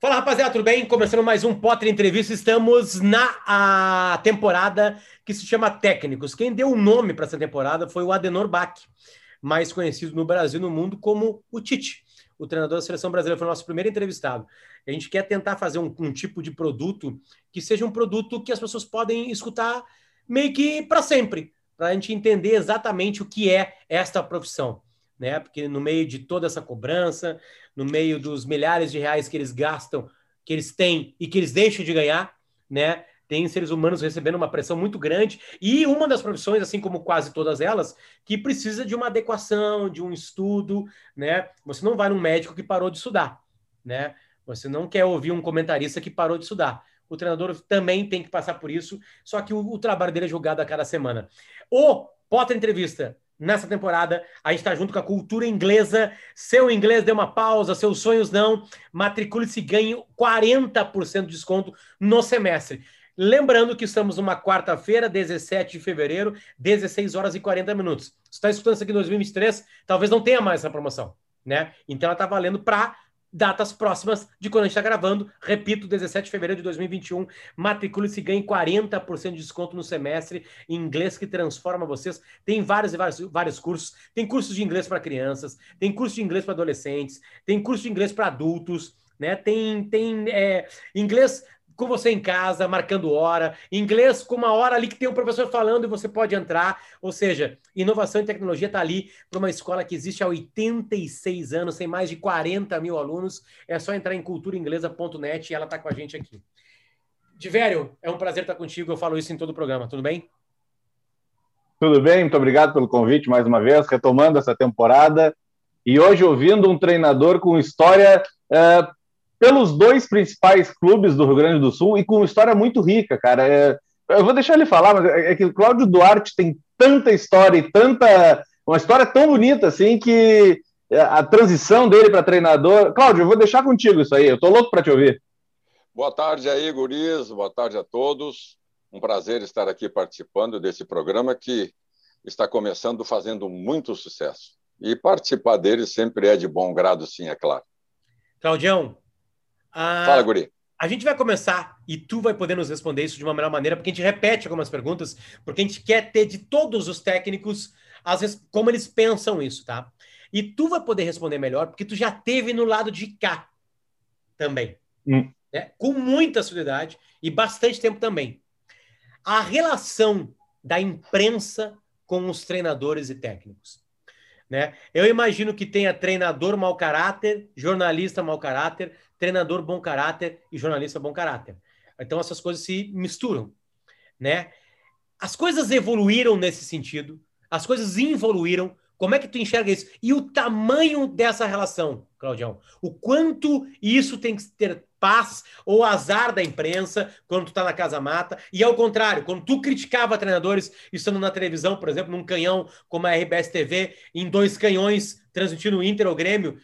Fala rapaziada, tudo bem? Começando mais um Potter Entrevista. Estamos na a temporada que se chama Técnicos. Quem deu o nome para essa temporada foi o Adenor Bach, mais conhecido no Brasil e no mundo como o Tite, o treinador da seleção brasileira. Foi o nosso primeiro entrevistado. A gente quer tentar fazer um, um tipo de produto que seja um produto que as pessoas podem escutar meio que para sempre, para a gente entender exatamente o que é esta profissão né? Porque no meio de toda essa cobrança, no meio dos milhares de reais que eles gastam, que eles têm e que eles deixam de ganhar, né? Tem seres humanos recebendo uma pressão muito grande e uma das profissões, assim como quase todas elas, que precisa de uma adequação, de um estudo, né? Você não vai num médico que parou de estudar, né? Você não quer ouvir um comentarista que parou de estudar. O treinador também tem que passar por isso, só que o, o trabalho dele é julgado a cada semana. O Potter Entrevista nessa temporada. A gente está junto com a cultura inglesa. Seu inglês deu uma pausa, seus sonhos não. Matricule-se e ganhe 40% de desconto no semestre. Lembrando que estamos numa quarta-feira, 17 de fevereiro, 16 horas e 40 minutos. Você está escutando isso aqui em 2023, talvez não tenha mais essa promoção, né? Então ela está valendo para datas próximas de quando a gente está gravando. Repito, 17 de fevereiro de 2021. Matricule-se e ganhe 40% de desconto no semestre em inglês que transforma vocês. Tem vários e vários, vários cursos. Tem cursos de inglês para crianças, tem curso de inglês para adolescentes, tem curso de inglês para adultos. Né? Tem, tem é, inglês com você em casa, marcando hora, inglês com uma hora ali que tem um professor falando e você pode entrar. Ou seja, inovação e tecnologia está ali para uma escola que existe há 86 anos, tem mais de 40 mil alunos. É só entrar em culturainglesa.net e ela está com a gente aqui. Divério, é um prazer estar contigo. Eu falo isso em todo o programa. Tudo bem? Tudo bem, muito obrigado pelo convite mais uma vez, retomando essa temporada. E hoje ouvindo um treinador com história uh, pelos dois principais clubes do Rio Grande do Sul e com uma história muito rica, cara. É, eu vou deixar ele falar, mas é, é que o Cláudio Duarte tem tanta história e tanta. Uma história tão bonita assim que é, a transição dele para treinador. Cláudio, eu vou deixar contigo isso aí, eu tô louco para te ouvir. Boa tarde aí, guris, boa tarde a todos. Um prazer estar aqui participando desse programa que está começando fazendo muito sucesso. E participar dele sempre é de bom grado, sim, é claro. Claudião, ah, Fala, Guri. A gente vai começar e tu vai poder nos responder isso de uma melhor maneira, porque a gente repete algumas perguntas, porque a gente quer ter de todos os técnicos às vezes, como eles pensam isso, tá? E tu vai poder responder melhor, porque tu já teve no lado de cá também. Hum. Né? Com muita solidariedade e bastante tempo também. A relação da imprensa com os treinadores e técnicos. Né? Eu imagino que tenha treinador mau caráter, jornalista mau caráter, treinador bom caráter e jornalista bom caráter. Então essas coisas se misturam, né? As coisas evoluíram nesse sentido, as coisas involuíram. Como é que tu enxerga isso? E o tamanho dessa relação, Claudião? O quanto isso tem que ter paz ou azar da imprensa quando tu tá na casa mata, e ao contrário, quando tu criticava treinadores estando na televisão, por exemplo, num canhão como a RBS TV, em dois canhões transmitindo o Inter ou Grêmio,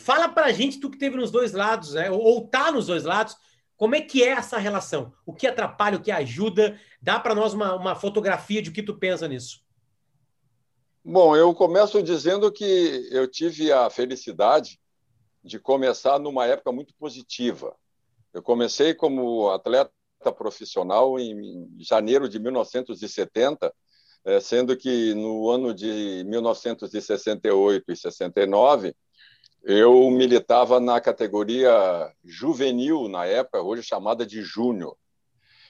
Fala pra gente, tu que teve nos dois lados, né? Ou, ou tá nos dois lados, como é que é essa relação? O que atrapalha, o que ajuda? Dá para nós uma, uma fotografia de o que tu pensa nisso. Bom, eu começo dizendo que eu tive a felicidade de começar numa época muito positiva. Eu comecei como atleta profissional em janeiro de 1970, eh, sendo que no ano de 1968 e 69 eu militava na categoria juvenil, na época, hoje chamada de júnior.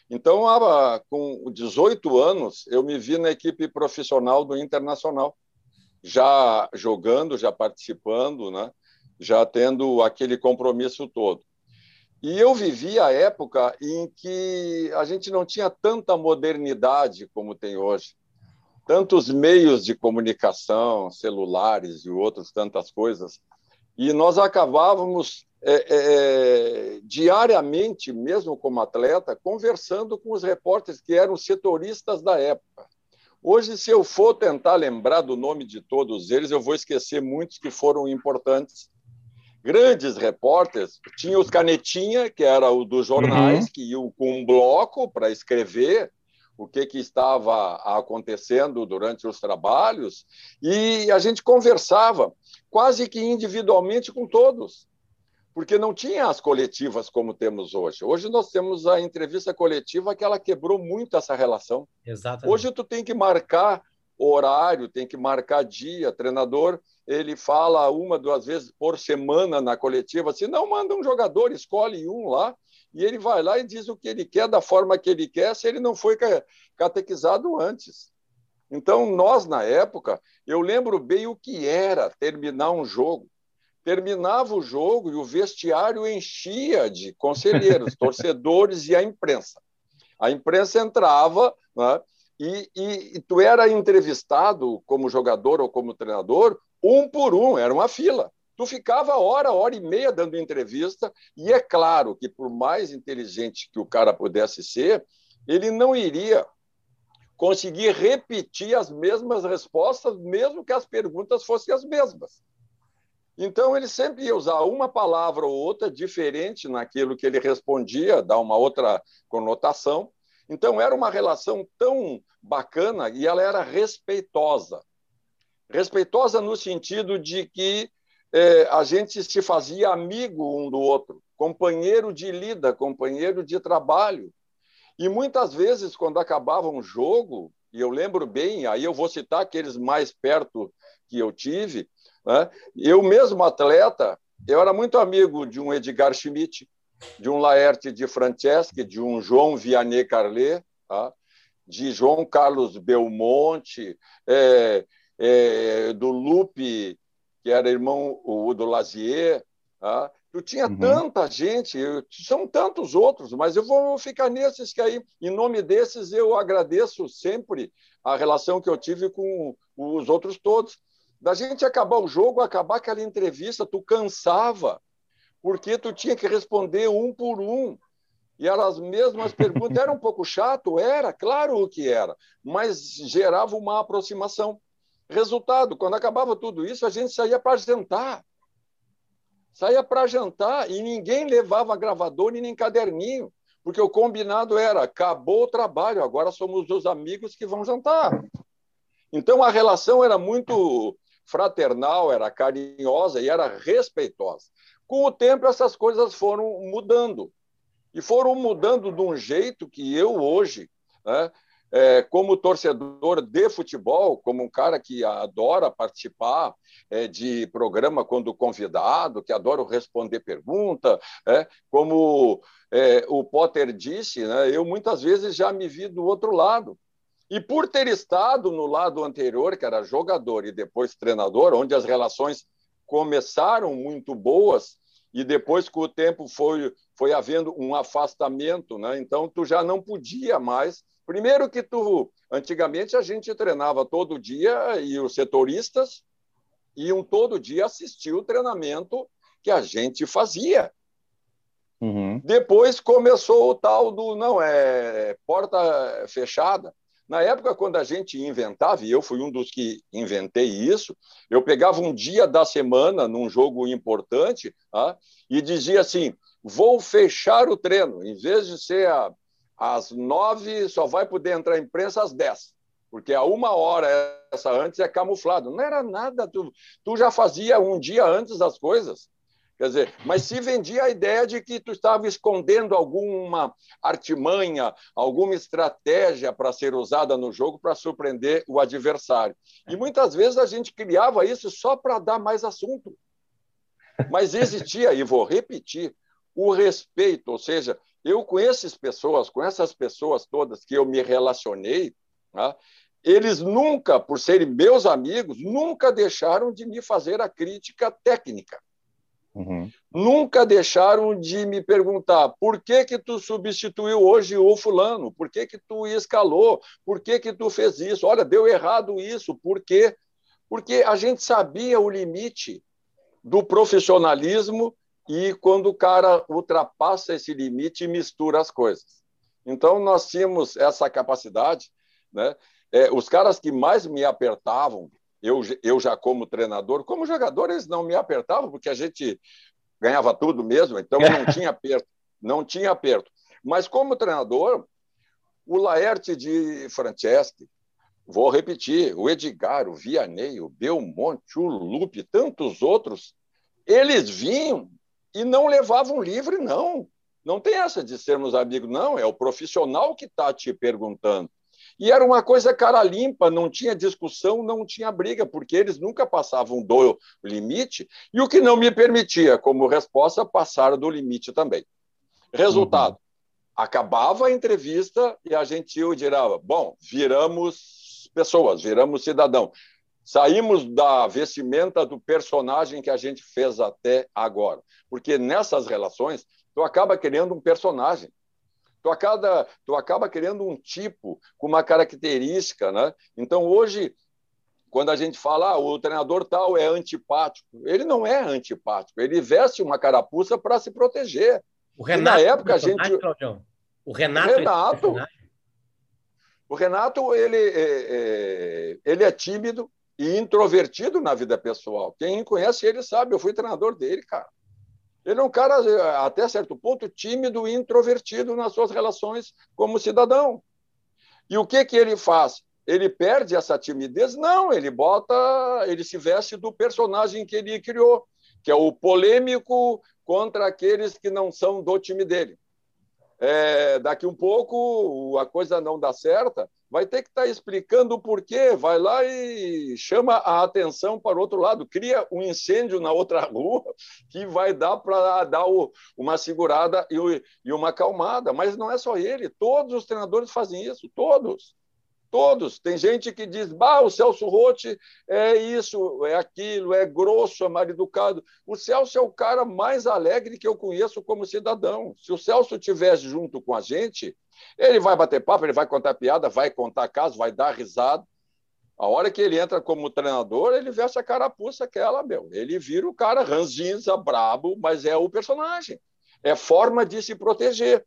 Então, com 18 anos, eu me vi na equipe profissional do Internacional, já jogando, já participando, né? Já tendo aquele compromisso todo. E eu vivi a época em que a gente não tinha tanta modernidade como tem hoje. Tantos meios de comunicação, celulares e outras tantas coisas e nós acabávamos é, é, é, diariamente, mesmo como atleta, conversando com os repórteres que eram setoristas da época. Hoje, se eu for tentar lembrar do nome de todos eles, eu vou esquecer muitos que foram importantes. Grandes repórteres, tinha os canetinha, que era o dos jornais, uhum. que iam com um bloco para escrever o que, que estava acontecendo durante os trabalhos, e a gente conversava quase que individualmente com todos. porque não tinha as coletivas como temos hoje. Hoje nós temos a entrevista coletiva que ela quebrou muito essa relação. Exatamente. Hoje tu tem que marcar horário, tem que marcar dia. Treinador, ele fala uma, duas vezes por semana na coletiva, se não manda um jogador, escolhe um lá e ele vai lá e diz o que ele quer da forma que ele quer, se ele não foi catequizado antes. Então, nós, na época, eu lembro bem o que era terminar um jogo. Terminava o jogo e o vestiário enchia de conselheiros, torcedores e a imprensa. A imprensa entrava né, e, e, e tu era entrevistado como jogador ou como treinador, um por um, era uma fila. Tu ficava hora, hora e meia dando entrevista, e é claro que, por mais inteligente que o cara pudesse ser, ele não iria conseguir repetir as mesmas respostas, mesmo que as perguntas fossem as mesmas. Então, ele sempre ia usar uma palavra ou outra diferente naquilo que ele respondia, dar uma outra conotação. Então, era uma relação tão bacana e ela era respeitosa. Respeitosa no sentido de que é, a gente se fazia amigo um do outro, companheiro de lida, companheiro de trabalho. E muitas vezes, quando acabava um jogo, e eu lembro bem, aí eu vou citar aqueles mais perto que eu tive, né? eu mesmo atleta, eu era muito amigo de um Edgar Schmidt, de um Laerte de Franceschi, de um João Vianney Carlet, tá? de João Carlos Belmonte, é, é, do Lupe que era irmão o, do Lazier. Tá? Tu tinha uhum. tanta gente, eu, são tantos outros, mas eu vou ficar nesses que aí, em nome desses, eu agradeço sempre a relação que eu tive com os outros todos. Da gente acabar o jogo, acabar aquela entrevista, tu cansava, porque tu tinha que responder um por um. E eram as mesmas perguntas. Era um pouco chato? Era, claro o que era, mas gerava uma aproximação. Resultado, quando acabava tudo isso, a gente saía para jantar. Saía para jantar e ninguém levava gravador e nem caderninho, porque o combinado era: acabou o trabalho, agora somos os amigos que vão jantar. Então a relação era muito fraternal, era carinhosa e era respeitosa. Com o tempo, essas coisas foram mudando. E foram mudando de um jeito que eu hoje, né, é, como torcedor de futebol, como um cara que adora participar é, de programa quando convidado, que adora responder pergunta, é, como é, o Potter disse, né, eu muitas vezes já me vi do outro lado. E por ter estado no lado anterior, que era jogador e depois treinador, onde as relações começaram muito boas, e depois com o tempo foi foi havendo um afastamento, né? Então tu já não podia mais Primeiro que tu, antigamente a gente treinava todo dia e os setoristas iam todo dia assistir o treinamento que a gente fazia. Uhum. Depois começou o tal do não é porta fechada. Na época, quando a gente inventava, e eu fui um dos que inventei isso, eu pegava um dia da semana num jogo importante ah, e dizia assim: vou fechar o treino. Em vez de ser a às nove só vai poder entrar a imprensa às dez, porque a uma hora essa antes é camuflado. Não era nada, tu, tu já fazia um dia antes as coisas. Quer dizer, mas se vendia a ideia de que tu estava escondendo alguma artimanha, alguma estratégia para ser usada no jogo para surpreender o adversário. E muitas vezes a gente criava isso só para dar mais assunto. Mas existia, e vou repetir, o respeito, ou seja, eu com essas pessoas, com essas pessoas todas que eu me relacionei, tá? eles nunca, por serem meus amigos, nunca deixaram de me fazer a crítica técnica. Uhum. Nunca deixaram de me perguntar por que que tu substituiu hoje o fulano, por que que tu escalou, por que que tu fez isso, olha, deu errado isso, por quê? Porque a gente sabia o limite do profissionalismo e quando o cara ultrapassa esse limite e mistura as coisas. Então, nós tínhamos essa capacidade. Né? É, os caras que mais me apertavam, eu, eu já como treinador, como jogador, eles não me apertavam, porque a gente ganhava tudo mesmo, então não tinha aperto. Não tinha aperto. Mas como treinador, o Laerte de Franceschi, vou repetir, o Edgar, o Vianney, o Belmonte, o Lupe, tantos outros, eles vinham e não levavam livre, não. Não tem essa de sermos amigos, não. É o profissional que está te perguntando. E era uma coisa cara limpa, não tinha discussão, não tinha briga, porque eles nunca passavam do limite, e o que não me permitia, como resposta, passar do limite também. Resultado: uhum. acabava a entrevista e a gente dirava: bom, viramos pessoas, viramos cidadão. Saímos da vestimenta do personagem que a gente fez até agora. Porque nessas relações, tu acaba querendo um personagem. Tu acaba, tu acaba querendo um tipo com uma característica, né? Então, hoje, quando a gente fala, ah, o treinador tal é antipático, ele não é antipático, ele veste uma carapuça para se proteger. O Renato, e na época, a gente. O Renato. O Renato, o Renato ele, é, é, ele é tímido e introvertido na vida pessoal. Quem conhece ele sabe, eu fui treinador dele, cara. Ele é um cara, até certo ponto, tímido e introvertido nas suas relações como cidadão. E o que, que ele faz? Ele perde essa timidez? Não, ele bota, ele se veste do personagem que ele criou, que é o polêmico contra aqueles que não são do time dele. É, daqui um pouco a coisa não dá certa, vai ter que estar tá explicando o porquê. Vai lá e chama a atenção para o outro lado, cria um incêndio na outra rua que vai dar para dar o, uma segurada e, e uma acalmada. Mas não é só ele, todos os treinadores fazem isso, todos. Todos. Tem gente que diz, bah, o Celso Rotti é isso, é aquilo, é grosso, é mal educado. O Celso é o cara mais alegre que eu conheço como cidadão. Se o Celso estivesse junto com a gente, ele vai bater papo, ele vai contar piada, vai contar caso, vai dar risada. A hora que ele entra como treinador, ele veste a carapuça aquela, meu. Ele vira o cara ranzinza, brabo, mas é o personagem. É forma de se proteger.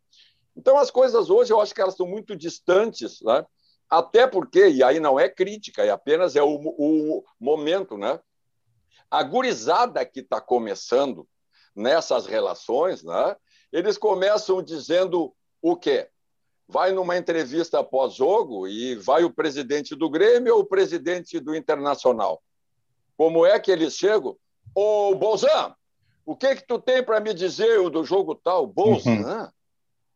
Então, as coisas hoje, eu acho que elas estão muito distantes, né? Até porque, e aí não é crítica, é apenas é o, o momento, né? A gurizada que está começando nessas relações, né? Eles começam dizendo o quê? vai numa entrevista pós-jogo e vai o presidente do Grêmio ou o presidente do Internacional. Como é que eles chegam? Ô, Bolzan, o que que tu tem para me dizer do jogo tal? Bolzan? Uhum.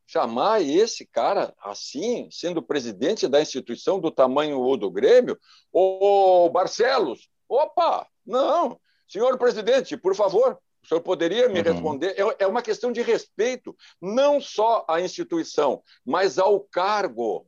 Chamar esse cara assim, sendo presidente da instituição do tamanho ou do Grêmio? Ô, Barcelos, opa, não. Senhor presidente, por favor, o senhor poderia me uhum. responder? É, é uma questão de respeito, não só à instituição, mas ao cargo.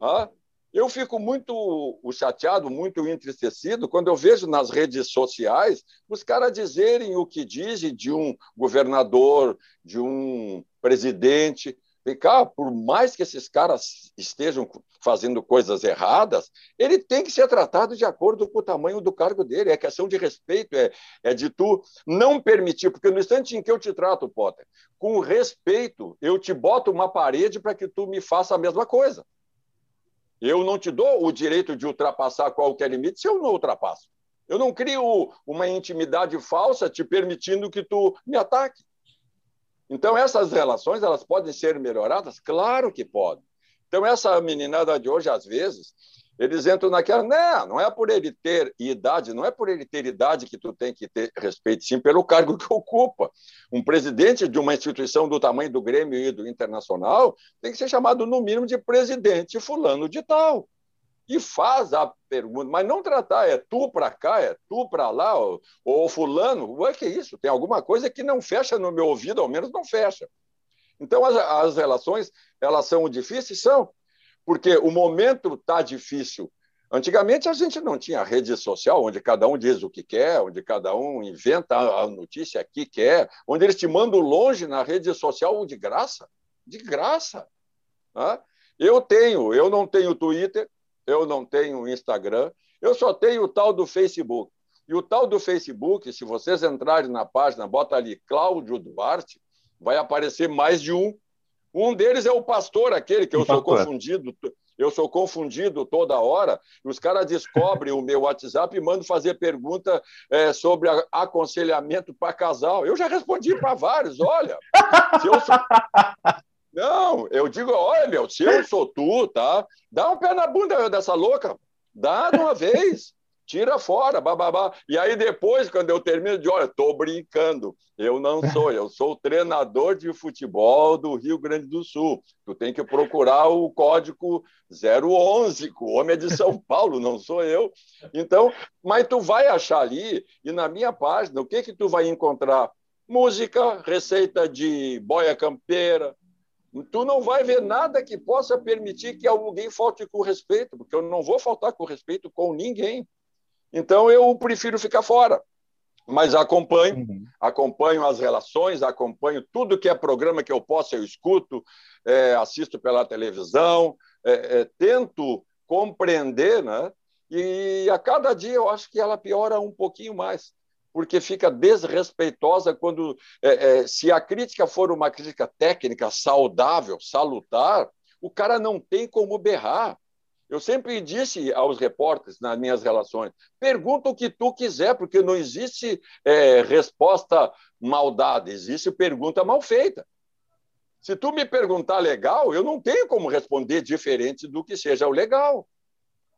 Ah? Eu fico muito chateado, muito entristecido quando eu vejo nas redes sociais os caras dizerem o que dizem de um governador, de um presidente. Cá, por mais que esses caras estejam fazendo coisas erradas, ele tem que ser tratado de acordo com o tamanho do cargo dele. É questão de respeito, é, é de tu não permitir, porque no instante em que eu te trato, Potter, com respeito, eu te boto uma parede para que tu me faça a mesma coisa. Eu não te dou o direito de ultrapassar qualquer limite se eu não ultrapasso. Eu não crio uma intimidade falsa te permitindo que tu me ataque. Então, essas relações elas podem ser melhoradas? Claro que podem. Então, essa meninada de hoje, às vezes, eles entram naquela. Não, não é por ele ter idade, não é por ele ter idade que tu tem que ter respeito, sim pelo cargo que ocupa. Um presidente de uma instituição do tamanho do Grêmio e do Internacional tem que ser chamado, no mínimo, de presidente fulano de tal. E faz a pergunta, mas não tratar, é tu para cá, é tu para lá, ou, ou fulano, o que é isso? Tem alguma coisa que não fecha no meu ouvido, ao menos não fecha. Então, as, as relações, elas são difíceis? São, porque o momento está difícil. Antigamente, a gente não tinha rede social, onde cada um diz o que quer, onde cada um inventa a notícia que quer, onde eles te mandam longe na rede social de graça. De graça. Né? Eu tenho, eu não tenho Twitter, eu não tenho Instagram, eu só tenho o tal do Facebook. E o tal do Facebook, se vocês entrarem na página, bota ali Cláudio Duarte, vai aparecer mais de um. Um deles é o pastor, aquele que eu sou confundido, eu sou confundido toda hora, os caras descobrem o meu WhatsApp e mandam fazer pergunta é, sobre aconselhamento para casal. Eu já respondi para vários, olha, se eu sou... Não, eu digo, olha, meu, se eu sou tu, tá? Dá um pé na bunda dessa louca, dá de uma vez. tira fora, bababá. E aí depois, quando eu termino de, olha, estou brincando, eu não sou, eu sou treinador de futebol do Rio Grande do Sul. Tu tem que procurar o código 011, o homem é de São Paulo, não sou eu. Então, mas tu vai achar ali, e na minha página, o que que tu vai encontrar? Música, receita de boia campeira, tu não vai ver nada que possa permitir que alguém falte com respeito, porque eu não vou faltar com respeito com ninguém. Então eu prefiro ficar fora. Mas acompanho, uhum. acompanho as relações, acompanho tudo que é programa que eu posso, eu escuto, é, assisto pela televisão, é, é, tento compreender, né? E a cada dia eu acho que ela piora um pouquinho mais, porque fica desrespeitosa quando, é, é, se a crítica for uma crítica técnica saudável, salutar, o cara não tem como berrar. Eu sempre disse aos repórteres nas minhas relações: pergunta o que tu quiser, porque não existe é, resposta maldade, existe pergunta mal feita. Se tu me perguntar legal, eu não tenho como responder diferente do que seja o legal.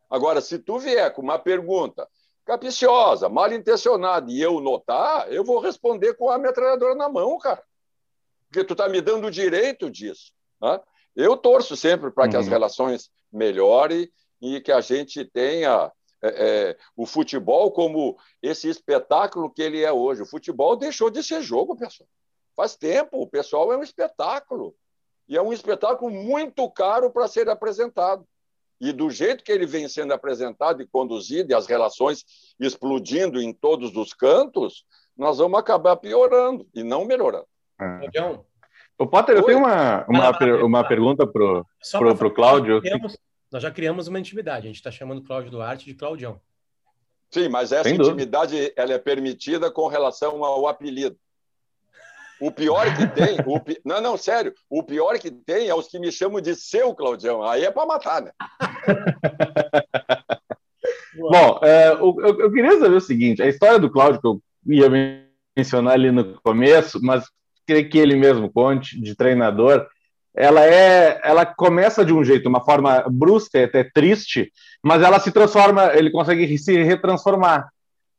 Agora, se tu vier com uma pergunta capiciosa, mal intencionada, e eu notar, eu vou responder com a metralhadora na mão, cara. Porque tu está me dando o direito disso. Né? Eu torço sempre para que uhum. as relações melhore e que a gente tenha é, é, o futebol como esse espetáculo que ele é hoje. O futebol deixou de ser jogo, pessoal. Faz tempo, o pessoal é um espetáculo. E é um espetáculo muito caro para ser apresentado. E do jeito que ele vem sendo apresentado e conduzido, e as relações explodindo em todos os cantos, nós vamos acabar piorando e não melhorando. É. O Potter, eu tenho uma, uma, per, uma pergunta para o Cláudio. Nós já, criamos, nós já criamos uma intimidade. A gente está chamando o Cláudio Duarte de Claudião. Sim, mas essa Sem intimidade dúvida. ela é permitida com relação ao apelido. O pior que tem, o pi... não, não, sério, o pior que tem é os que me chamam de seu Claudião. Aí é para matar, né? Bom, é, eu, eu, queria saber o seguinte: a história do Cláudio, que eu ia mencionar ali no começo, mas queria que ele mesmo conte, de treinador, ela é, ela começa de um jeito, uma forma brusca, até triste, mas ela se transforma, ele consegue se retransformar.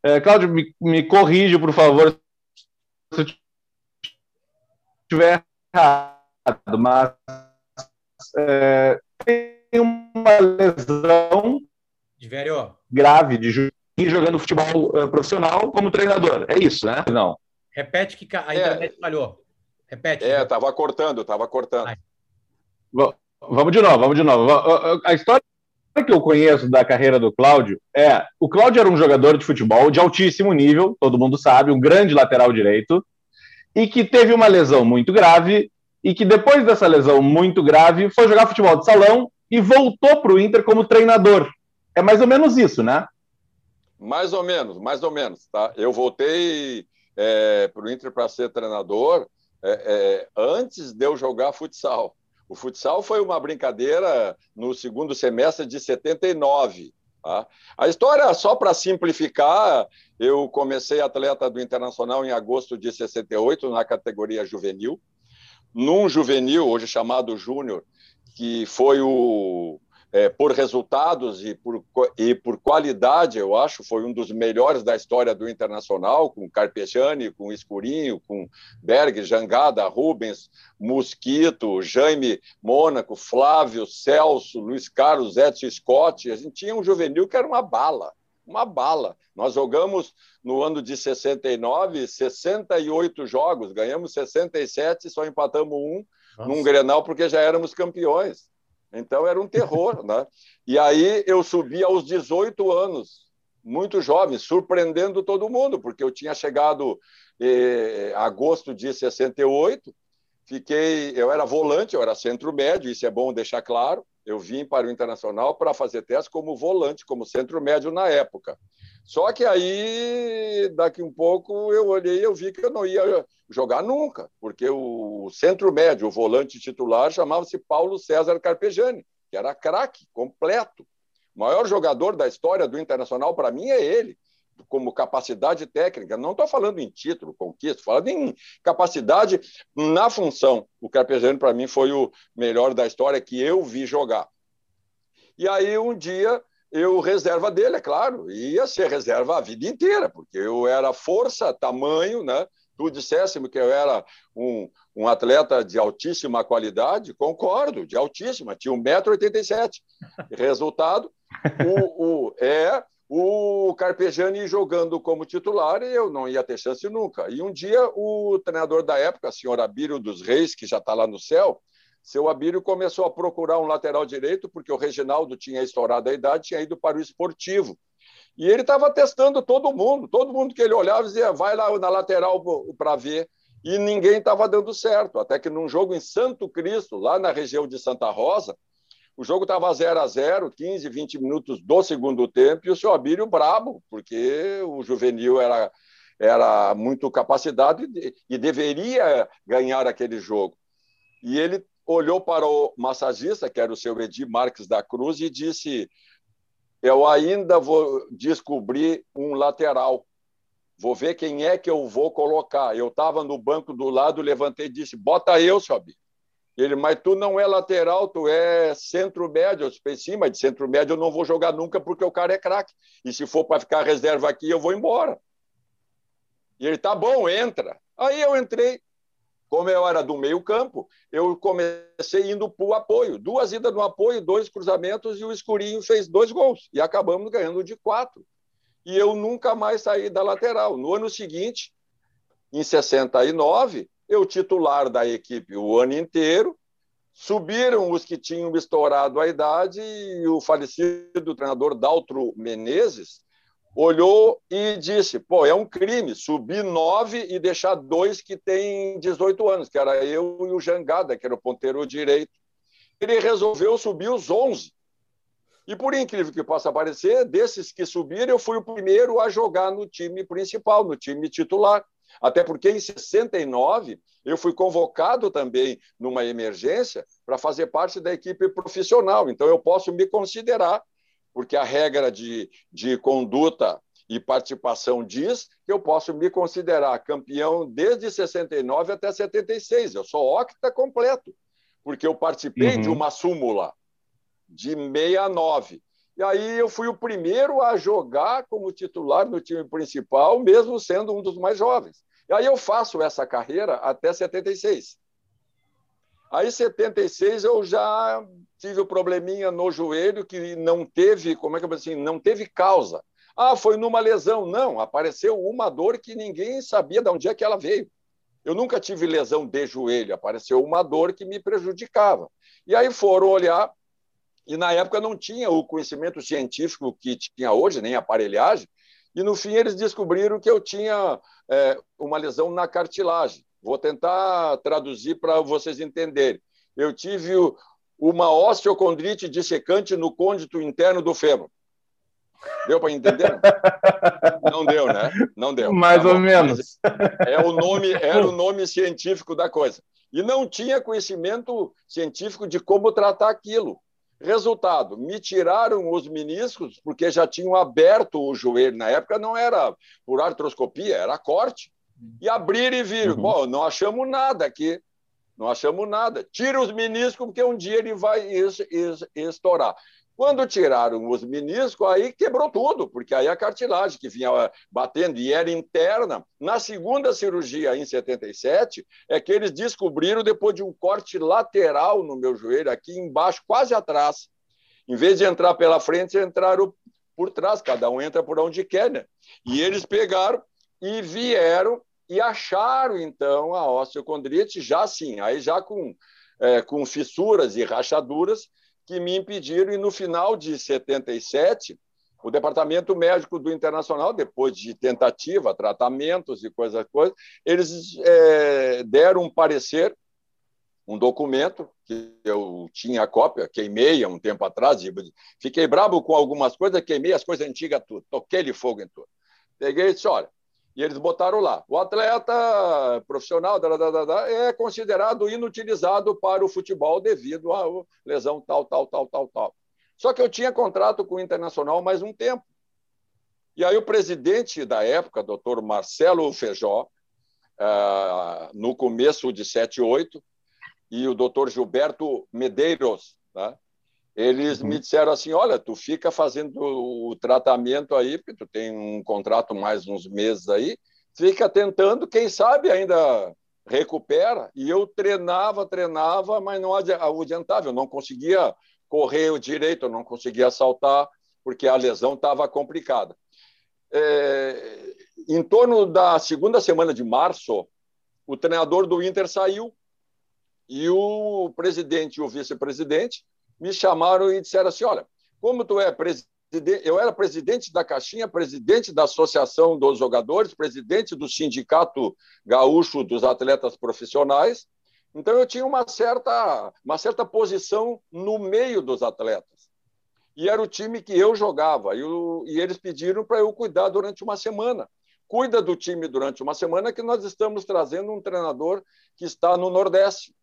É, Cláudio, me, me corrige, por favor, se eu estiver errado, mas é, tem uma lesão grave de jogando futebol uh, profissional como treinador. É isso, né? Não. Repete que a internet é. falhou. Repete. É, estava cortando, estava cortando. Ai. Vamos de novo, vamos de novo. A história que eu conheço da carreira do Cláudio é: o Cláudio era um jogador de futebol de altíssimo nível, todo mundo sabe, um grande lateral direito, e que teve uma lesão muito grave, e que depois dessa lesão muito grave foi jogar futebol de salão e voltou para o Inter como treinador. É mais ou menos isso, né? Mais ou menos, mais ou menos. Tá? Eu voltei é, para o Inter para ser treinador é, é, antes de eu jogar futsal. O futsal foi uma brincadeira no segundo semestre de 79. Tá? A história, só para simplificar, eu comecei atleta do Internacional em agosto de 68, na categoria juvenil. Num juvenil, hoje chamado Júnior, que foi o é, por resultados e por, e por qualidade, eu acho, foi um dos melhores da história do Internacional, com Carpegiani, com Escurinho, com Berg, Jangada, Rubens, Mosquito, Jaime Mônaco, Flávio, Celso, Luiz Carlos, Edson Scott. A gente tinha um juvenil que era uma bala, uma bala. Nós jogamos no ano de 69 68 jogos, ganhamos 67 e só empatamos um Nossa. num Grenal porque já éramos campeões. Então era um terror, né? E aí eu subi aos 18 anos, muito jovem, surpreendendo todo mundo, porque eu tinha chegado em eh, agosto de 68, fiquei, eu era volante, eu era centro médio, isso é bom deixar claro. Eu vim para o Internacional para fazer teste como volante, como centro médio na época. Só que aí, daqui um pouco, eu olhei e eu vi que eu não ia jogar nunca, porque o centro médio, o volante titular, chamava-se Paulo César Carpegiani, que era craque, completo. O maior jogador da história do Internacional, para mim, é ele, como capacidade técnica. Não estou falando em título, conquista, falando em capacidade na função. O Carpegiani, para mim, foi o melhor da história que eu vi jogar. E aí, um dia, eu reserva dele, é claro, ia ser reserva a vida inteira, porque eu era força, tamanho, né? Tu dissesse-me que eu era um, um atleta de altíssima qualidade, concordo, de altíssima, tinha 1,87m. Resultado, o, o, é o Carpegiani jogando como titular e eu não ia ter chance nunca. E um dia o treinador da época, senhor Abílio dos Reis, que já está lá no céu, seu Abílio começou a procurar um lateral direito, porque o Reginaldo tinha estourado a idade, tinha ido para o esportivo. E ele estava testando todo mundo, todo mundo que ele olhava dizia, vai lá na lateral para ver. E ninguém estava dando certo. Até que num jogo em Santo Cristo, lá na região de Santa Rosa, o jogo estava 0 a 0 15, 20 minutos do segundo tempo, e o seu Abílio brabo, porque o juvenil era, era muito capacitado e, e deveria ganhar aquele jogo. E ele olhou para o massagista, que era o seu Edir Marques da Cruz, e disse: Eu ainda vou descobrir um lateral. Vou ver quem é que eu vou colocar. Eu estava no banco do lado, levantei e disse: Bota eu, Sobi. Ele, mas tu não é lateral, tu é centro-médio. Eu disse, sim, mas de centro-médio eu não vou jogar nunca porque o cara é craque. E se for para ficar reserva aqui, eu vou embora. E ele, tá bom, entra. Aí eu entrei, como eu era do meio-campo, eu comecei indo para o apoio. Duas idas no apoio, dois cruzamentos e o Escurinho fez dois gols. E acabamos ganhando de quatro. E eu nunca mais saí da lateral. No ano seguinte, em 69, eu titular da equipe o ano inteiro. Subiram os que tinham estourado a idade e o falecido treinador Daltro Menezes olhou e disse: pô, é um crime subir nove e deixar dois que têm 18 anos, que era eu e o Jangada, que era o ponteiro direito. Ele resolveu subir os 11. E por incrível que possa parecer, desses que subiram, eu fui o primeiro a jogar no time principal, no time titular. Até porque em 69 eu fui convocado também numa emergência para fazer parte da equipe profissional. Então eu posso me considerar porque a regra de, de conduta e participação diz que eu posso me considerar campeão desde 69 até 76. Eu sou octa completo, porque eu participei uhum. de uma súmula de 69. E aí eu fui o primeiro a jogar como titular no time principal, mesmo sendo um dos mais jovens. E aí eu faço essa carreira até 76. Aí, em 76, eu já tive o um probleminha no joelho que não teve, como é que eu assim, não teve causa. Ah, foi numa lesão. Não, apareceu uma dor que ninguém sabia de onde é que ela veio. Eu nunca tive lesão de joelho, apareceu uma dor que me prejudicava. E aí foram olhar, e na época não tinha o conhecimento científico que tinha hoje, nem aparelhagem, e no fim eles descobriram que eu tinha é, uma lesão na cartilagem. Vou tentar traduzir para vocês entenderem. Eu tive uma osteocondrite dissecante no côndito interno do fêmur. Deu para entender? Não deu, né? Não deu. Mais tá ou menos. É o nome, era o nome científico da coisa. E não tinha conhecimento científico de como tratar aquilo. Resultado, me tiraram os meniscos porque já tinham aberto o joelho. Na época não era por artroscopia, era corte e abrir e vir. Uhum. Bom, não achamos nada aqui. Não achamos nada. Tira os meniscos, porque um dia ele vai estourar. Quando tiraram os meniscos, aí quebrou tudo, porque aí a cartilagem que vinha batendo e era interna. Na segunda cirurgia, em 77, é que eles descobriram, depois de um corte lateral no meu joelho, aqui embaixo, quase atrás. Em vez de entrar pela frente, entraram por trás, cada um entra por onde quer, né? E eles pegaram e vieram e acharam, então, a osteocondrite já assim, aí já com, é, com fissuras e rachaduras que me impediram, e no final de 77, o Departamento Médico do Internacional, depois de tentativa, tratamentos e coisas, coisa, eles é, deram um parecer, um documento, que eu tinha cópia, queimei há um tempo atrás, fiquei bravo com algumas coisas, queimei as coisas antigas tudo, toquei de fogo em tudo. Peguei e disse, olha, e eles botaram lá. O atleta profissional da, da, da, é considerado inutilizado para o futebol devido à lesão tal, tal, tal, tal, tal. Só que eu tinha contrato com o Internacional mais um tempo. E aí o presidente da época, doutor Marcelo Feijó, uh, no começo de 78, e o doutor Gilberto Medeiros, né? Eles uhum. me disseram assim: olha, tu fica fazendo o tratamento aí, porque tu tem um contrato mais uns meses aí, fica tentando, quem sabe ainda recupera. E eu treinava, treinava, mas não adiantava, eu não conseguia correr direito, eu não conseguia saltar, porque a lesão estava complicada. É, em torno da segunda semana de março, o treinador do Inter saiu e o presidente e o vice-presidente me chamaram e disseram assim: olha, como tu é presidente, eu era presidente da Caixinha, presidente da Associação dos Jogadores, presidente do Sindicato Gaúcho dos Atletas Profissionais, então eu tinha uma certa, uma certa posição no meio dos atletas. E era o time que eu jogava, e, o, e eles pediram para eu cuidar durante uma semana. Cuida do time durante uma semana, que nós estamos trazendo um treinador que está no Nordeste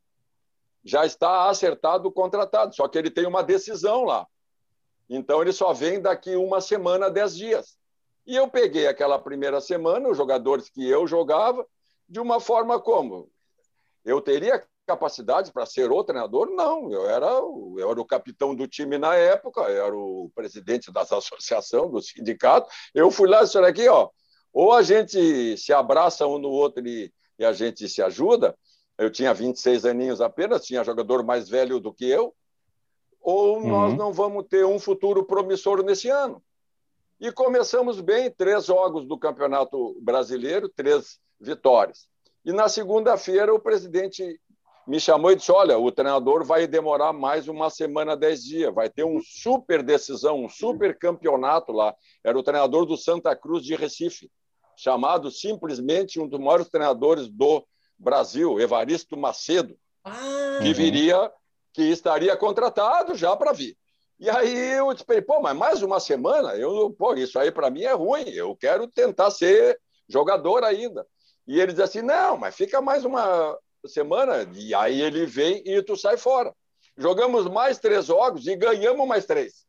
já está acertado, contratado, só que ele tem uma decisão lá. Então ele só vem daqui uma semana, dez dias. E eu peguei aquela primeira semana, os jogadores que eu jogava, de uma forma como? Eu teria capacidade para ser o treinador? Não, eu era, eu era o capitão do time na época, eu era o presidente das associações, do sindicato. Eu fui lá e disse: olha aqui, ó, ou a gente se abraça um no outro e, e a gente se ajuda, eu tinha 26 aninhos apenas, tinha jogador mais velho do que eu, ou uhum. nós não vamos ter um futuro promissor nesse ano. E começamos bem, três jogos do Campeonato Brasileiro, três vitórias. E na segunda-feira o presidente me chamou e disse: Olha, o treinador vai demorar mais uma semana, dez dias, vai ter um super decisão, um super campeonato lá. Era o treinador do Santa Cruz de Recife, chamado simplesmente um dos maiores treinadores do Brasil, Evaristo Macedo, ah, que viria, que estaria contratado já para vir. E aí eu disse, pô, mas mais uma semana? Eu, pô, isso aí para mim é ruim, eu quero tentar ser jogador ainda. E ele diz assim, não, mas fica mais uma semana, e aí ele vem e tu sai fora. Jogamos mais três jogos e ganhamos mais três.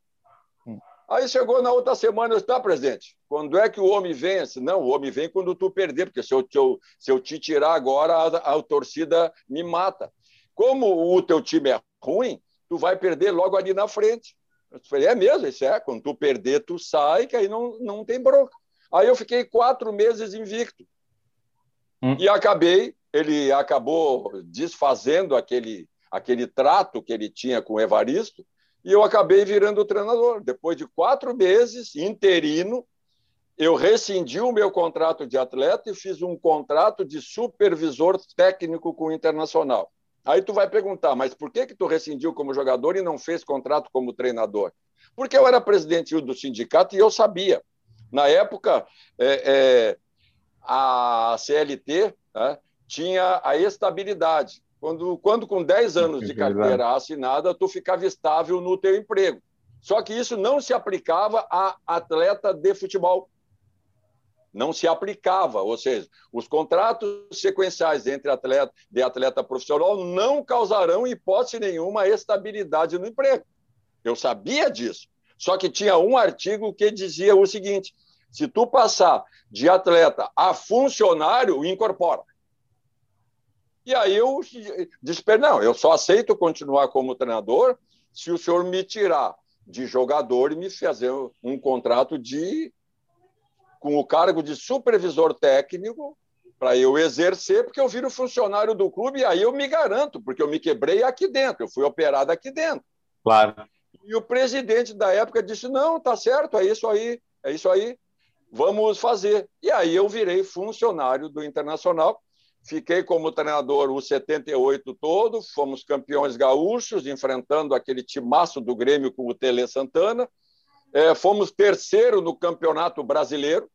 Aí chegou na outra semana, eu disse, tá, presidente, quando é que o homem vem? Disse, não, o homem vem quando tu perder, porque se eu, se eu, se eu te tirar agora, a, a torcida me mata. Como o teu time é ruim, tu vai perder logo ali na frente. Eu falei, é mesmo, isso é, quando tu perder, tu sai, que aí não, não tem bronca. Aí eu fiquei quatro meses invicto. Hum. E acabei, ele acabou desfazendo aquele, aquele trato que ele tinha com o Evaristo, e eu acabei virando treinador. Depois de quatro meses, interino, eu rescindi o meu contrato de atleta e fiz um contrato de supervisor técnico com o Internacional. Aí tu vai perguntar, mas por que que tu rescindiu como jogador e não fez contrato como treinador? Porque eu era presidente do sindicato e eu sabia. Na época, é, é, a CLT né, tinha a estabilidade. Quando, quando com 10 anos de carteira assinada, tu ficava estável no teu emprego. Só que isso não se aplicava a atleta de futebol. Não se aplicava, ou seja, os contratos sequenciais entre atleta de atleta profissional não causarão, hipótese nenhuma, estabilidade no emprego. Eu sabia disso. Só que tinha um artigo que dizia o seguinte: se tu passar de atleta a funcionário, incorpora. E aí eu disse não, eu só aceito continuar como treinador se o senhor me tirar de jogador e me fazer um contrato de com o cargo de supervisor técnico para eu exercer, porque eu viro funcionário do clube e aí eu me garanto, porque eu me quebrei aqui dentro, eu fui operado aqui dentro. Claro. E o presidente da época disse: "Não, tá certo, é isso aí, é isso aí. Vamos fazer". E aí eu virei funcionário do Internacional Fiquei como treinador o 78 todo, fomos campeões gaúchos, enfrentando aquele timaço do Grêmio com o Tele Santana. É, fomos terceiro no Campeonato Brasileiro,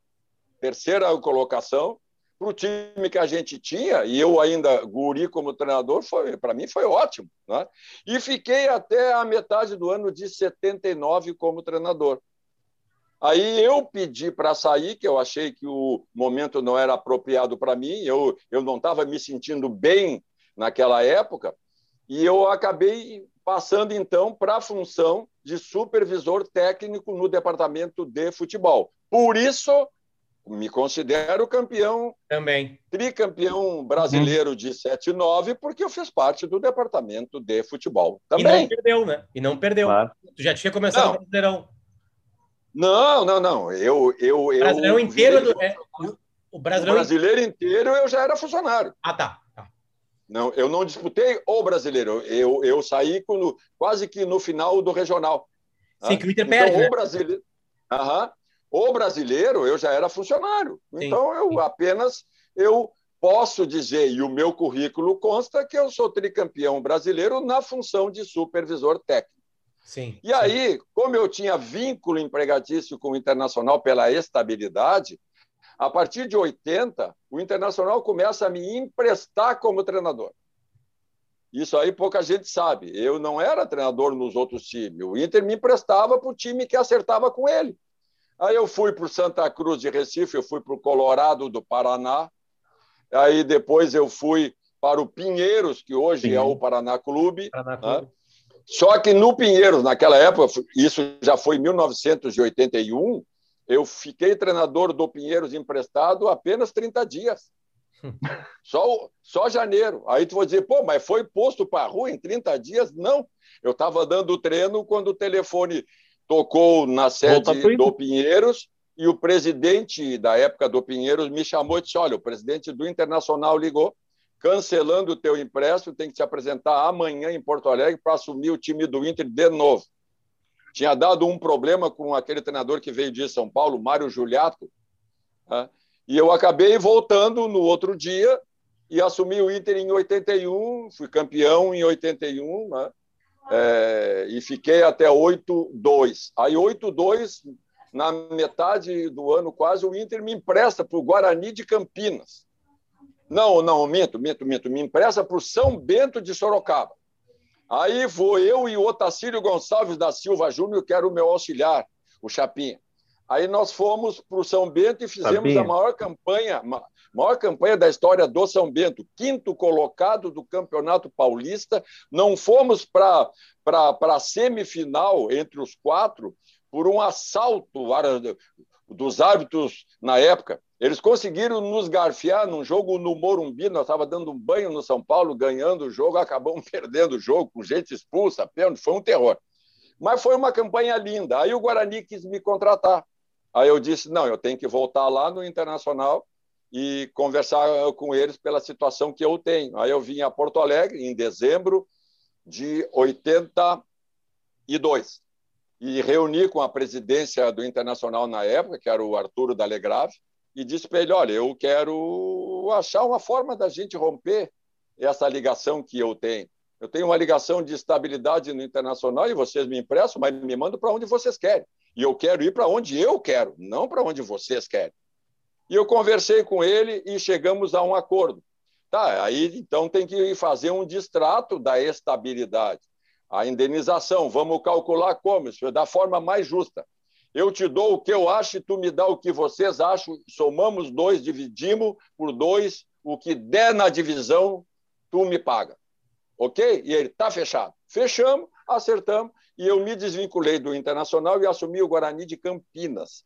terceira colocação. Para o time que a gente tinha, e eu ainda guri como treinador, para mim foi ótimo. Né? E fiquei até a metade do ano de 79 como treinador. Aí eu pedi para sair, que eu achei que o momento não era apropriado para mim, eu, eu não estava me sentindo bem naquela época, e eu acabei passando então para a função de supervisor técnico no departamento de futebol. Por isso, me considero campeão. Também. Tricampeão brasileiro de 7-9, porque eu fiz parte do departamento de futebol. Também. E não perdeu, né? E não perdeu. Claro. Tu já tinha começado o Brasileirão. Não, não, não. Eu, eu, eu. Brasileirão inteiro. Do, é, o, brasileiro... o brasileiro inteiro eu já era funcionário. Ah, tá. tá. Não, eu não disputei o brasileiro. Eu, eu saí quando, quase que no final do regional. Sim, ah? que o Inter então. O né? brasileiro. Aham. O brasileiro, eu já era funcionário. Sim, então, eu sim. apenas eu posso dizer, e o meu currículo consta, que eu sou tricampeão brasileiro na função de supervisor técnico. Sim, e aí, como eu tinha vínculo empregatício com o Internacional pela estabilidade, a partir de 80, o Internacional começa a me emprestar como treinador. Isso aí pouca gente sabe. Eu não era treinador nos outros times. O Inter me emprestava para o time que acertava com ele. Aí eu fui para o Santa Cruz de Recife, eu fui para o Colorado do Paraná. Aí depois eu fui para o Pinheiros, que hoje Sim. é o Paraná Clube. Paraná Clube. Né? Só que no Pinheiros, naquela época, isso já foi em 1981, eu fiquei treinador do Pinheiros emprestado apenas 30 dias. Só, só janeiro. Aí tu vai dizer, pô, mas foi posto para a rua em 30 dias? Não. Eu estava dando treino quando o telefone tocou na sede do Pinheiros e o presidente da época do Pinheiros me chamou e disse: Olha, o presidente do Internacional ligou, cancelando o teu empréstimo, tem que te apresentar amanhã em Porto Alegre para assumir o time do Inter de novo. Tinha dado um problema com aquele treinador que veio de São Paulo, Mário Juliato, né? e eu acabei voltando no outro dia e assumi o Inter em 81, fui campeão em 81, né? é, e fiquei até 8-2. Aí 8-2, na metade do ano quase, o Inter me empresta para o Guarani de Campinas. Não, não, minto, minto, minto. Me empresta para o São Bento de Sorocaba. Aí vou eu e o Otacílio Gonçalves da Silva Júnior, que era o meu auxiliar, o Chapinha. Aí nós fomos para o São Bento e fizemos Chapinha. a maior campanha, maior campanha da história do São Bento, quinto colocado do Campeonato Paulista. Não fomos para a semifinal entre os quatro por um assalto dos árbitros na época. Eles conseguiram nos garfiar num jogo no Morumbi, nós estávamos dando um banho no São Paulo, ganhando o jogo, acabamos perdendo o jogo, com gente expulsa, foi um terror. Mas foi uma campanha linda. Aí o Guarani quis me contratar. Aí eu disse: não, eu tenho que voltar lá no Internacional e conversar com eles pela situação que eu tenho. Aí eu vim a Porto Alegre em dezembro de 82 e reuni com a presidência do Internacional na época, que era o Arturo Dalegrave, e disse para ele: Olha, eu quero achar uma forma da gente romper essa ligação que eu tenho. Eu tenho uma ligação de estabilidade no internacional e vocês me emprestam, mas me mandam para onde vocês querem. E eu quero ir para onde eu quero, não para onde vocês querem. E eu conversei com ele e chegamos a um acordo. Tá, aí então tem que fazer um distrato da estabilidade. A indenização, vamos calcular como? Isso é da forma mais justa. Eu te dou o que eu acho e tu me dá o que vocês acham. Somamos dois, dividimos por dois. O que der na divisão, tu me paga. Ok? E ele está fechado. Fechamos, acertamos. E eu me desvinculei do Internacional e assumi o Guarani de Campinas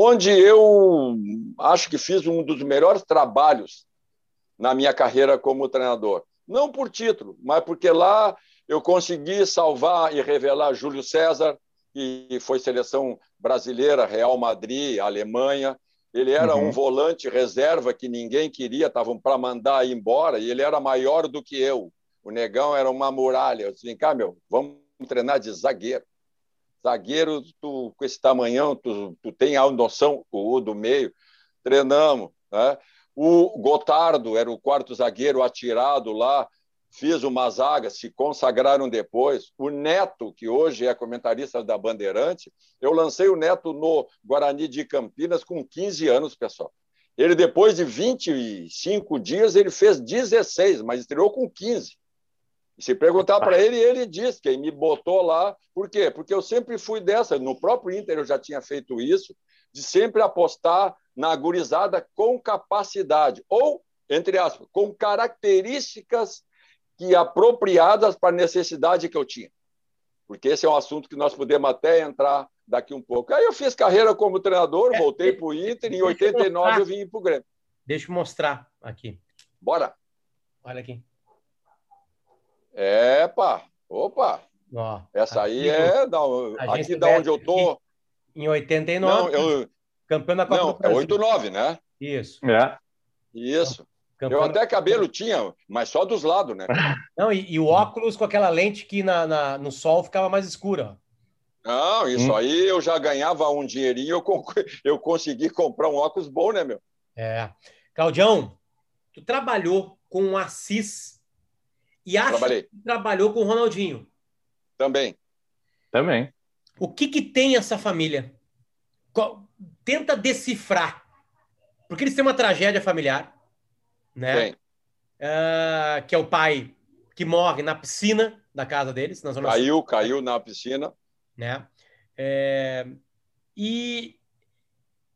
onde eu acho que fiz um dos melhores trabalhos na minha carreira como treinador. Não por título, mas porque lá eu consegui salvar e revelar Júlio César, que foi seleção brasileira, Real Madrid, Alemanha. Ele era uhum. um volante reserva que ninguém queria, estavam para mandar ir embora, e ele era maior do que eu. O negão era uma muralha. Eu disse: vem cá, meu, vamos treinar de zagueiro zagueiro, tu, com esse tamanhão, tu, tu tem a noção o do meio, treinamos. Né? O Gotardo era o quarto zagueiro atirado lá, fiz uma zaga, se consagraram depois. O Neto, que hoje é comentarista da Bandeirante, eu lancei o Neto no Guarani de Campinas com 15 anos, pessoal. Ele, depois de 25 dias, ele fez 16, mas estreou com 15. E se perguntar para ele, ele diz que me botou lá. Por quê? Porque eu sempre fui dessa. No próprio Inter eu já tinha feito isso, de sempre apostar na gurizada com capacidade, ou, entre aspas, com características que apropriadas para a necessidade que eu tinha. Porque esse é um assunto que nós podemos até entrar daqui um pouco. Aí eu fiz carreira como treinador, é, voltei para o Inter, em 89 eu, vim para o Grêmio. Deixa eu mostrar aqui. Bora. Olha aqui. É, pá. Opa. Ó, Essa aí é da, aqui da onde eu tô. Em 89. Não, eu, campeão da Copa não, do Brasil. É 89, né? Isso. É. Isso. Campeão eu até cabelo tinha, mas só dos lados, né? Não, e, e o óculos com aquela lente que na, na, no sol ficava mais escura. Não, isso hum. aí eu já ganhava um dinheirinho, eu, eu consegui comprar um óculos bom, né, meu? É. Claudião, tu trabalhou com o Assis e acho Trabalhei. que trabalhou com o Ronaldinho. Também. Também. O que que tem essa família? Tenta decifrar. Porque eles têm uma tragédia familiar, né? Uh, que é o pai que morre na piscina da casa deles, na zona Caiu, sul. caiu na piscina. Né? É, e,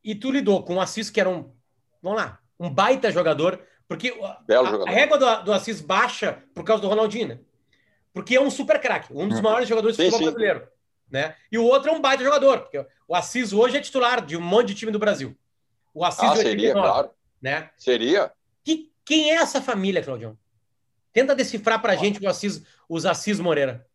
e tu lidou com o Assis, que era um, vamos lá, um baita jogador, porque a, jogador. a, régua do, do, Assis baixa por causa do Ronaldinho, né? Porque é um super craque, um dos uhum. maiores jogadores do futebol brasileiro. Né? E o outro é um baita jogador, porque o Assis hoje é titular de um monte de time do Brasil. O Assis ah, seria, claro. Né? Seria. Que, quem é essa família, Claudião? Tenta decifrar para a gente o Assis, os Assis Moreira.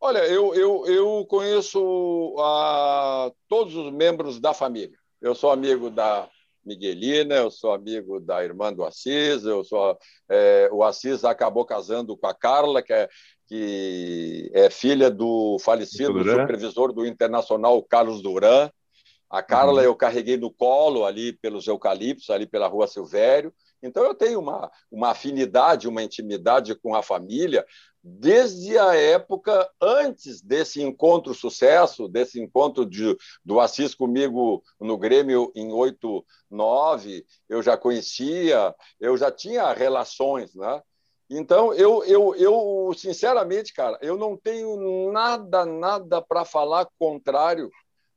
Olha, eu, eu, eu conheço a, todos os membros da família. Eu sou amigo da Miguelina, eu sou amigo da irmã do Assis, eu sou, é, o Assis acabou casando com a Carla, que é, que é filha do falecido supervisor do Internacional, Carlos Duran. A Carla uhum. eu carreguei no colo ali pelos eucaliptos, ali pela Rua Silvério. Então eu tenho uma, uma afinidade, uma intimidade com a família desde a época antes desse encontro sucesso, desse encontro de, do Assis comigo no Grêmio em 89, eu já conhecia, eu já tinha relações, né? Então, eu, eu, eu, sinceramente, cara, eu não tenho nada, nada para falar contrário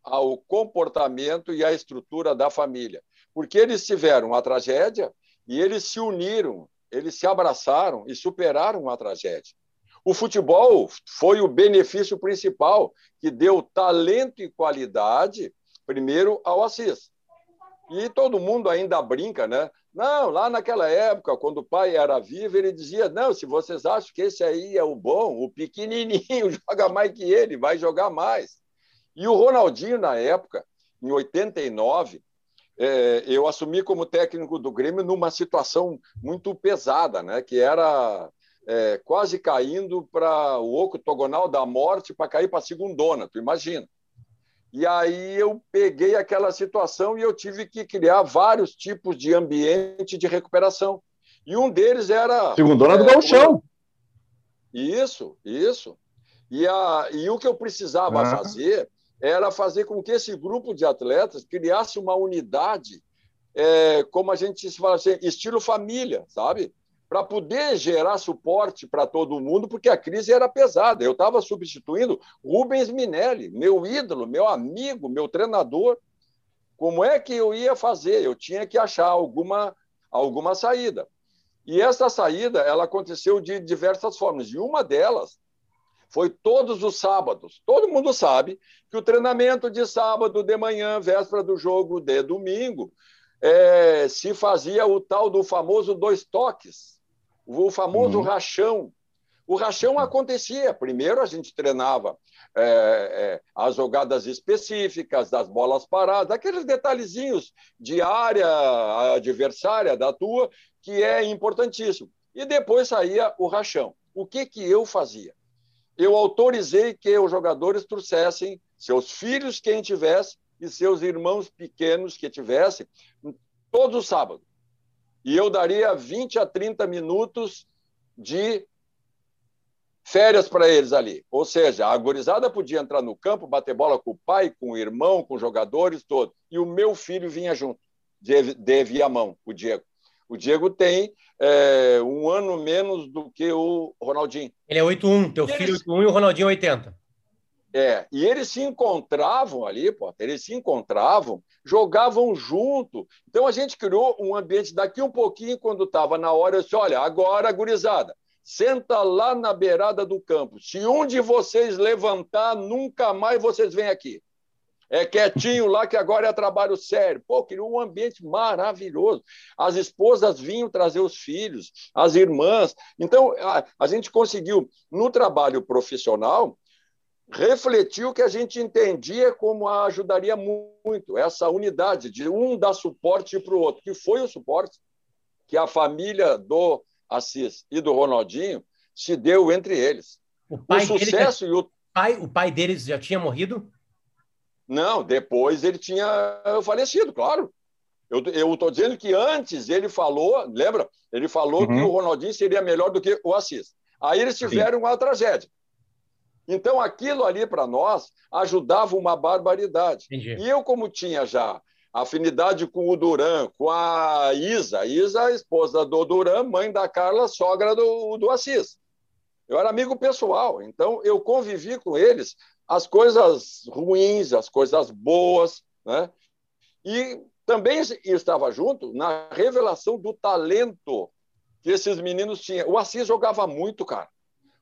ao comportamento e à estrutura da família, porque eles tiveram a tragédia e eles se uniram, eles se abraçaram e superaram a tragédia. O futebol foi o benefício principal que deu talento e qualidade, primeiro, ao Assis. E todo mundo ainda brinca, né? Não, lá naquela época, quando o pai era vivo, ele dizia: não, se vocês acham que esse aí é o bom, o pequenininho joga mais que ele, vai jogar mais. E o Ronaldinho, na época, em 89, é, eu assumi como técnico do Grêmio numa situação muito pesada, né? que era é, quase caindo para o octogonal da morte para cair para a segundona, tu imagina. E aí eu peguei aquela situação e eu tive que criar vários tipos de ambiente de recuperação. E um deles era. Segundona é, do Galchão. Isso, isso. E, a, e o que eu precisava ah. fazer era fazer com que esse grupo de atletas criasse uma unidade, é, como a gente se fala assim, estilo família, sabe? para poder gerar suporte para todo mundo, porque a crise era pesada. Eu estava substituindo Rubens Minelli, meu ídolo, meu amigo, meu treinador. Como é que eu ia fazer? Eu tinha que achar alguma, alguma saída. E essa saída ela aconteceu de diversas formas. E uma delas foi todos os sábados. Todo mundo sabe que o treinamento de sábado de manhã, véspera do jogo de domingo, é, se fazia o tal do famoso dois toques o famoso uhum. rachão. O rachão acontecia. Primeiro a gente treinava é, é, as jogadas específicas, das bolas paradas, aqueles detalhezinhos de área adversária da tua, que é importantíssimo. E depois saía o rachão. O que, que eu fazia? Eu autorizei que os jogadores trouxessem seus filhos, quem tivesse, e seus irmãos pequenos que tivessem, todos os sábados e eu daria 20 a 30 minutos de férias para eles ali. Ou seja, a agorizada podia entrar no campo, bater bola com o pai, com o irmão, com os jogadores, todos. E o meu filho vinha junto, de, de Viamão, o Diego. O Diego tem é, um ano menos do que o Ronaldinho. Ele é 8-1, teu filho é 8-1 e o Ronaldinho é 80. É, e eles se encontravam ali, pô, eles se encontravam, jogavam junto. Então a gente criou um ambiente daqui um pouquinho, quando estava na hora, eu disse: olha, agora, gurizada, senta lá na beirada do campo. Se um de vocês levantar, nunca mais vocês vêm aqui. É quietinho lá que agora é trabalho sério. Pô, criou um ambiente maravilhoso. As esposas vinham trazer os filhos, as irmãs. Então, a, a gente conseguiu, no trabalho profissional, refletir o que a gente entendia como ajudaria muito, essa unidade de um dar suporte para o outro, que foi o suporte que a família do Assis e do Ronaldinho se deu entre eles. O, pai o sucesso já... e o pai, o pai deles já tinha morrido? Não, depois ele tinha falecido, claro. Eu estou dizendo que antes ele falou, lembra? Ele falou uhum. que o Ronaldinho seria melhor do que o Assis. Aí eles tiveram Sim. uma tragédia. Então, aquilo ali para nós ajudava uma barbaridade. Entendi. E eu, como tinha já afinidade com o Duran, com a Isa, Isa, esposa do Duran, mãe da Carla, sogra do, do Assis. Eu era amigo pessoal, então eu convivi com eles as coisas ruins, as coisas boas, né? E também estava junto na revelação do talento que esses meninos tinham. O Assis jogava muito, cara.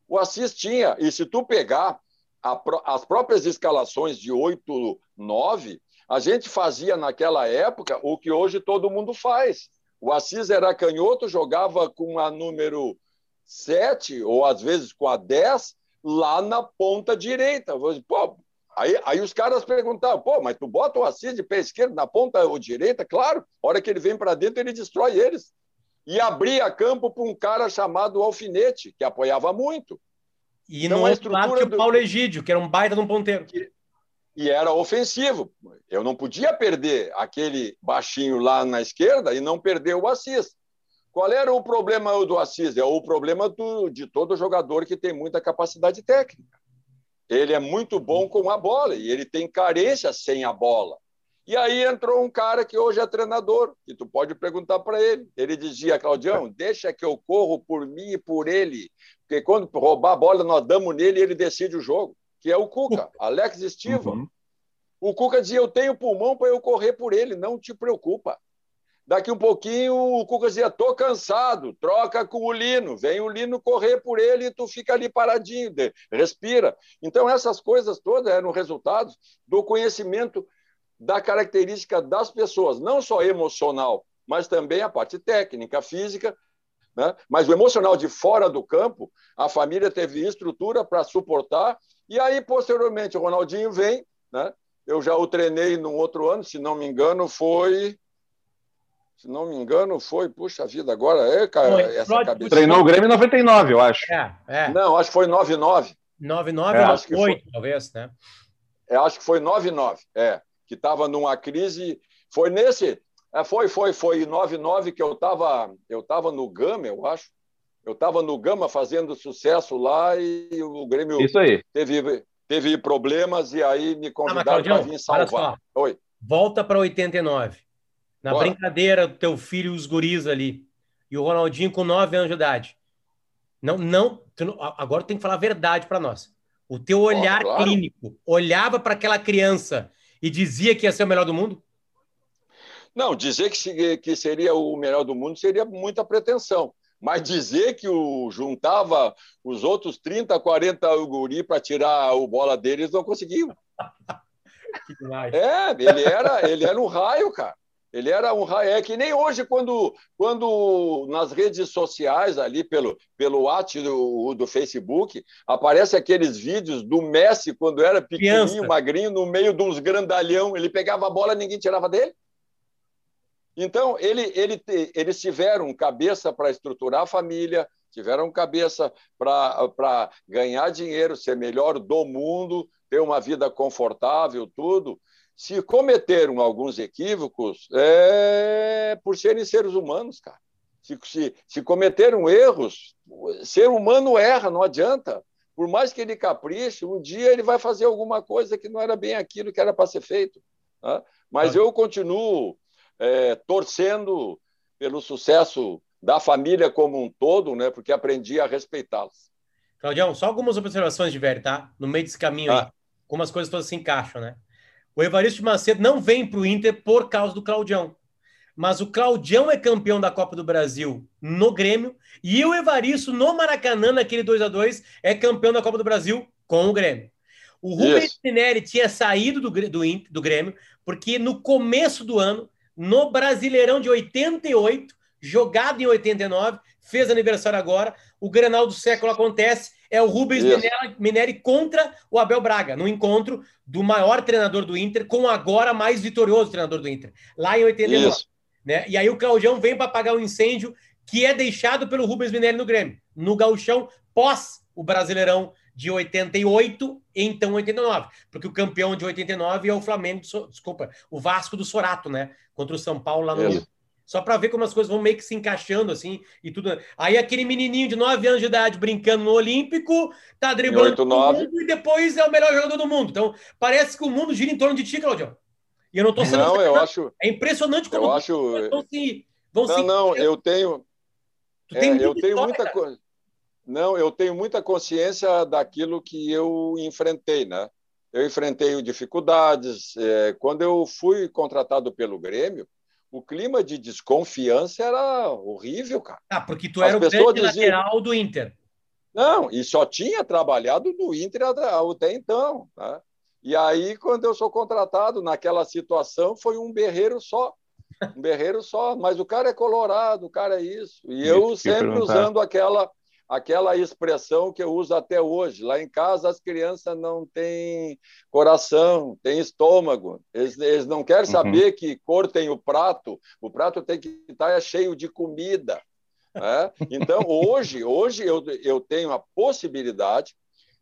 O Assis tinha, e se tu pegar a, as próprias escalações de 8, 9, a gente fazia naquela época o que hoje todo mundo faz. O Assis era canhoto, jogava com a número 7, ou às vezes com a 10, lá na ponta direita. Pô, aí, aí os caras perguntavam, pô, mas tu bota o Assis de pé esquerdo na ponta ou direita? Claro, a hora que ele vem para dentro, ele destrói eles e abria campo para um cara chamado Alfinete, que apoiava muito. E então, no outro lado tinha o Paulo Egídio, que era um baita de um ponteiro. E era ofensivo. Eu não podia perder aquele baixinho lá na esquerda e não perder o Assis. Qual era o problema do Assis? É o problema do, de todo jogador que tem muita capacidade técnica. Ele é muito bom com a bola e ele tem carência sem a bola. E aí entrou um cara que hoje é treinador, e tu pode perguntar para ele. Ele dizia, Claudião, deixa que eu corro por mim e por ele, porque quando roubar a bola, nós damos nele e ele decide o jogo, que é o Cuca, Alex Estiva. Uhum. O Cuca dizia, eu tenho pulmão para eu correr por ele, não te preocupa. Daqui um pouquinho, o Cuca dizia, tô cansado, troca com o Lino, vem o Lino correr por ele e tu fica ali paradinho, respira. Então, essas coisas todas eram resultados do conhecimento da característica das pessoas, não só emocional, mas também a parte técnica, física. Né? Mas o emocional de fora do campo, a família teve estrutura para suportar. E aí, posteriormente, o Ronaldinho vem. Né? Eu já o treinei num outro ano, se não me engano, foi. Se não me engano, foi. Puxa vida, agora é, cara, foi, essa cabeça. Treinou o Grêmio em 99, eu acho. É, é. Não, acho que foi 99. 99 é, ou 8, talvez, né? É, acho que foi 99, é que estava numa crise. Foi nesse. É, foi, foi, foi em 99 que eu estava eu tava no Gama, eu acho. Eu estava no Gama fazendo sucesso lá e o Grêmio Isso aí. teve, teve problemas e aí me ah, convidaram ah, para vir salvar. Oi. Volta para 89. Na Bora. brincadeira do teu filho e os guris ali. E o Ronaldinho com 9 anos de idade. Não, não, agora tem que falar a verdade para nós. O teu olhar claro. clínico olhava para aquela criança e dizia que ia ser o melhor do mundo? Não, dizer que, que seria o melhor do mundo seria muita pretensão. Mas dizer que o juntava os outros 30, 40 guri para tirar o bola deles, não conseguiu. é, ele era, ele era um raio, cara. Ele era um raio. É que nem hoje, quando, quando nas redes sociais, ali pelo, pelo WhatsApp do, do Facebook, aparece aqueles vídeos do Messi quando era pequenininho, Criança. magrinho, no meio de uns grandalhão. Ele pegava a bola ninguém tirava dele. Então, ele, ele, eles tiveram cabeça para estruturar a família, tiveram cabeça para ganhar dinheiro, ser melhor do mundo, ter uma vida confortável, tudo se cometeram alguns equívocos, é por serem seres humanos, cara. Se, se, se cometeram erros, ser humano erra, não adianta. Por mais que ele capriche, um dia ele vai fazer alguma coisa que não era bem aquilo que era para ser feito. Né? Mas eu continuo é, torcendo pelo sucesso da família como um todo, né? porque aprendi a respeitá-los. Claudião, só algumas observações de velho, tá? No meio desse caminho ah. aí. Como as coisas todas se encaixam, né? O Evaristo Macedo não vem para o Inter por causa do Claudião. Mas o Claudião é campeão da Copa do Brasil no Grêmio e o Evaristo no Maracanã, naquele 2 a 2 é campeão da Copa do Brasil com o Grêmio. O Rubens Minelli tinha saído do, do, do Grêmio, porque no começo do ano, no Brasileirão de 88, jogado em 89, fez aniversário agora, o Grenal do século acontece, é o Rubens Minelli contra o Abel Braga, no encontro do maior treinador do Inter com o agora mais vitorioso treinador do Inter, lá em 89. Isso. Né? E aí o Claudião vem para apagar o um incêndio que é deixado pelo Rubens Minelli no Grêmio, no gauchão pós o Brasileirão de 88 e então 89, porque o campeão de 89 é o Flamengo, desculpa, o Vasco do Sorato, né? Contra o São Paulo lá no Isso. Só para ver como as coisas vão meio que se encaixando assim e tudo. Aí aquele menininho de 9 anos de idade brincando no Olímpico, tá driblando 8, 9. e depois é o melhor jogador do mundo. Então, parece que o mundo gira em torno de ti, Claudio. E eu não tô sendo Não, eu acho É impressionante como eu acho vão se vão Não, se... não, eu tenho é, eu tenho muita coisa. Não, eu tenho muita consciência daquilo que eu enfrentei, né? Eu enfrentei dificuldades. É, quando eu fui contratado pelo Grêmio, o clima de desconfiança era horrível, cara. Ah, porque tu As era o grande diziam... lateral do Inter. Não, e só tinha trabalhado no Inter até então. Né? E aí, quando eu sou contratado naquela situação, foi um berreiro só. Um berreiro só. Mas o cara é colorado, o cara é isso. E eu sempre usando aquela aquela expressão que eu uso até hoje. Lá em casa, as crianças não têm coração, têm estômago. Eles, eles não querem uhum. saber que cor tem o prato. O prato tem que estar cheio de comida. Né? Então, hoje, hoje eu, eu tenho a possibilidade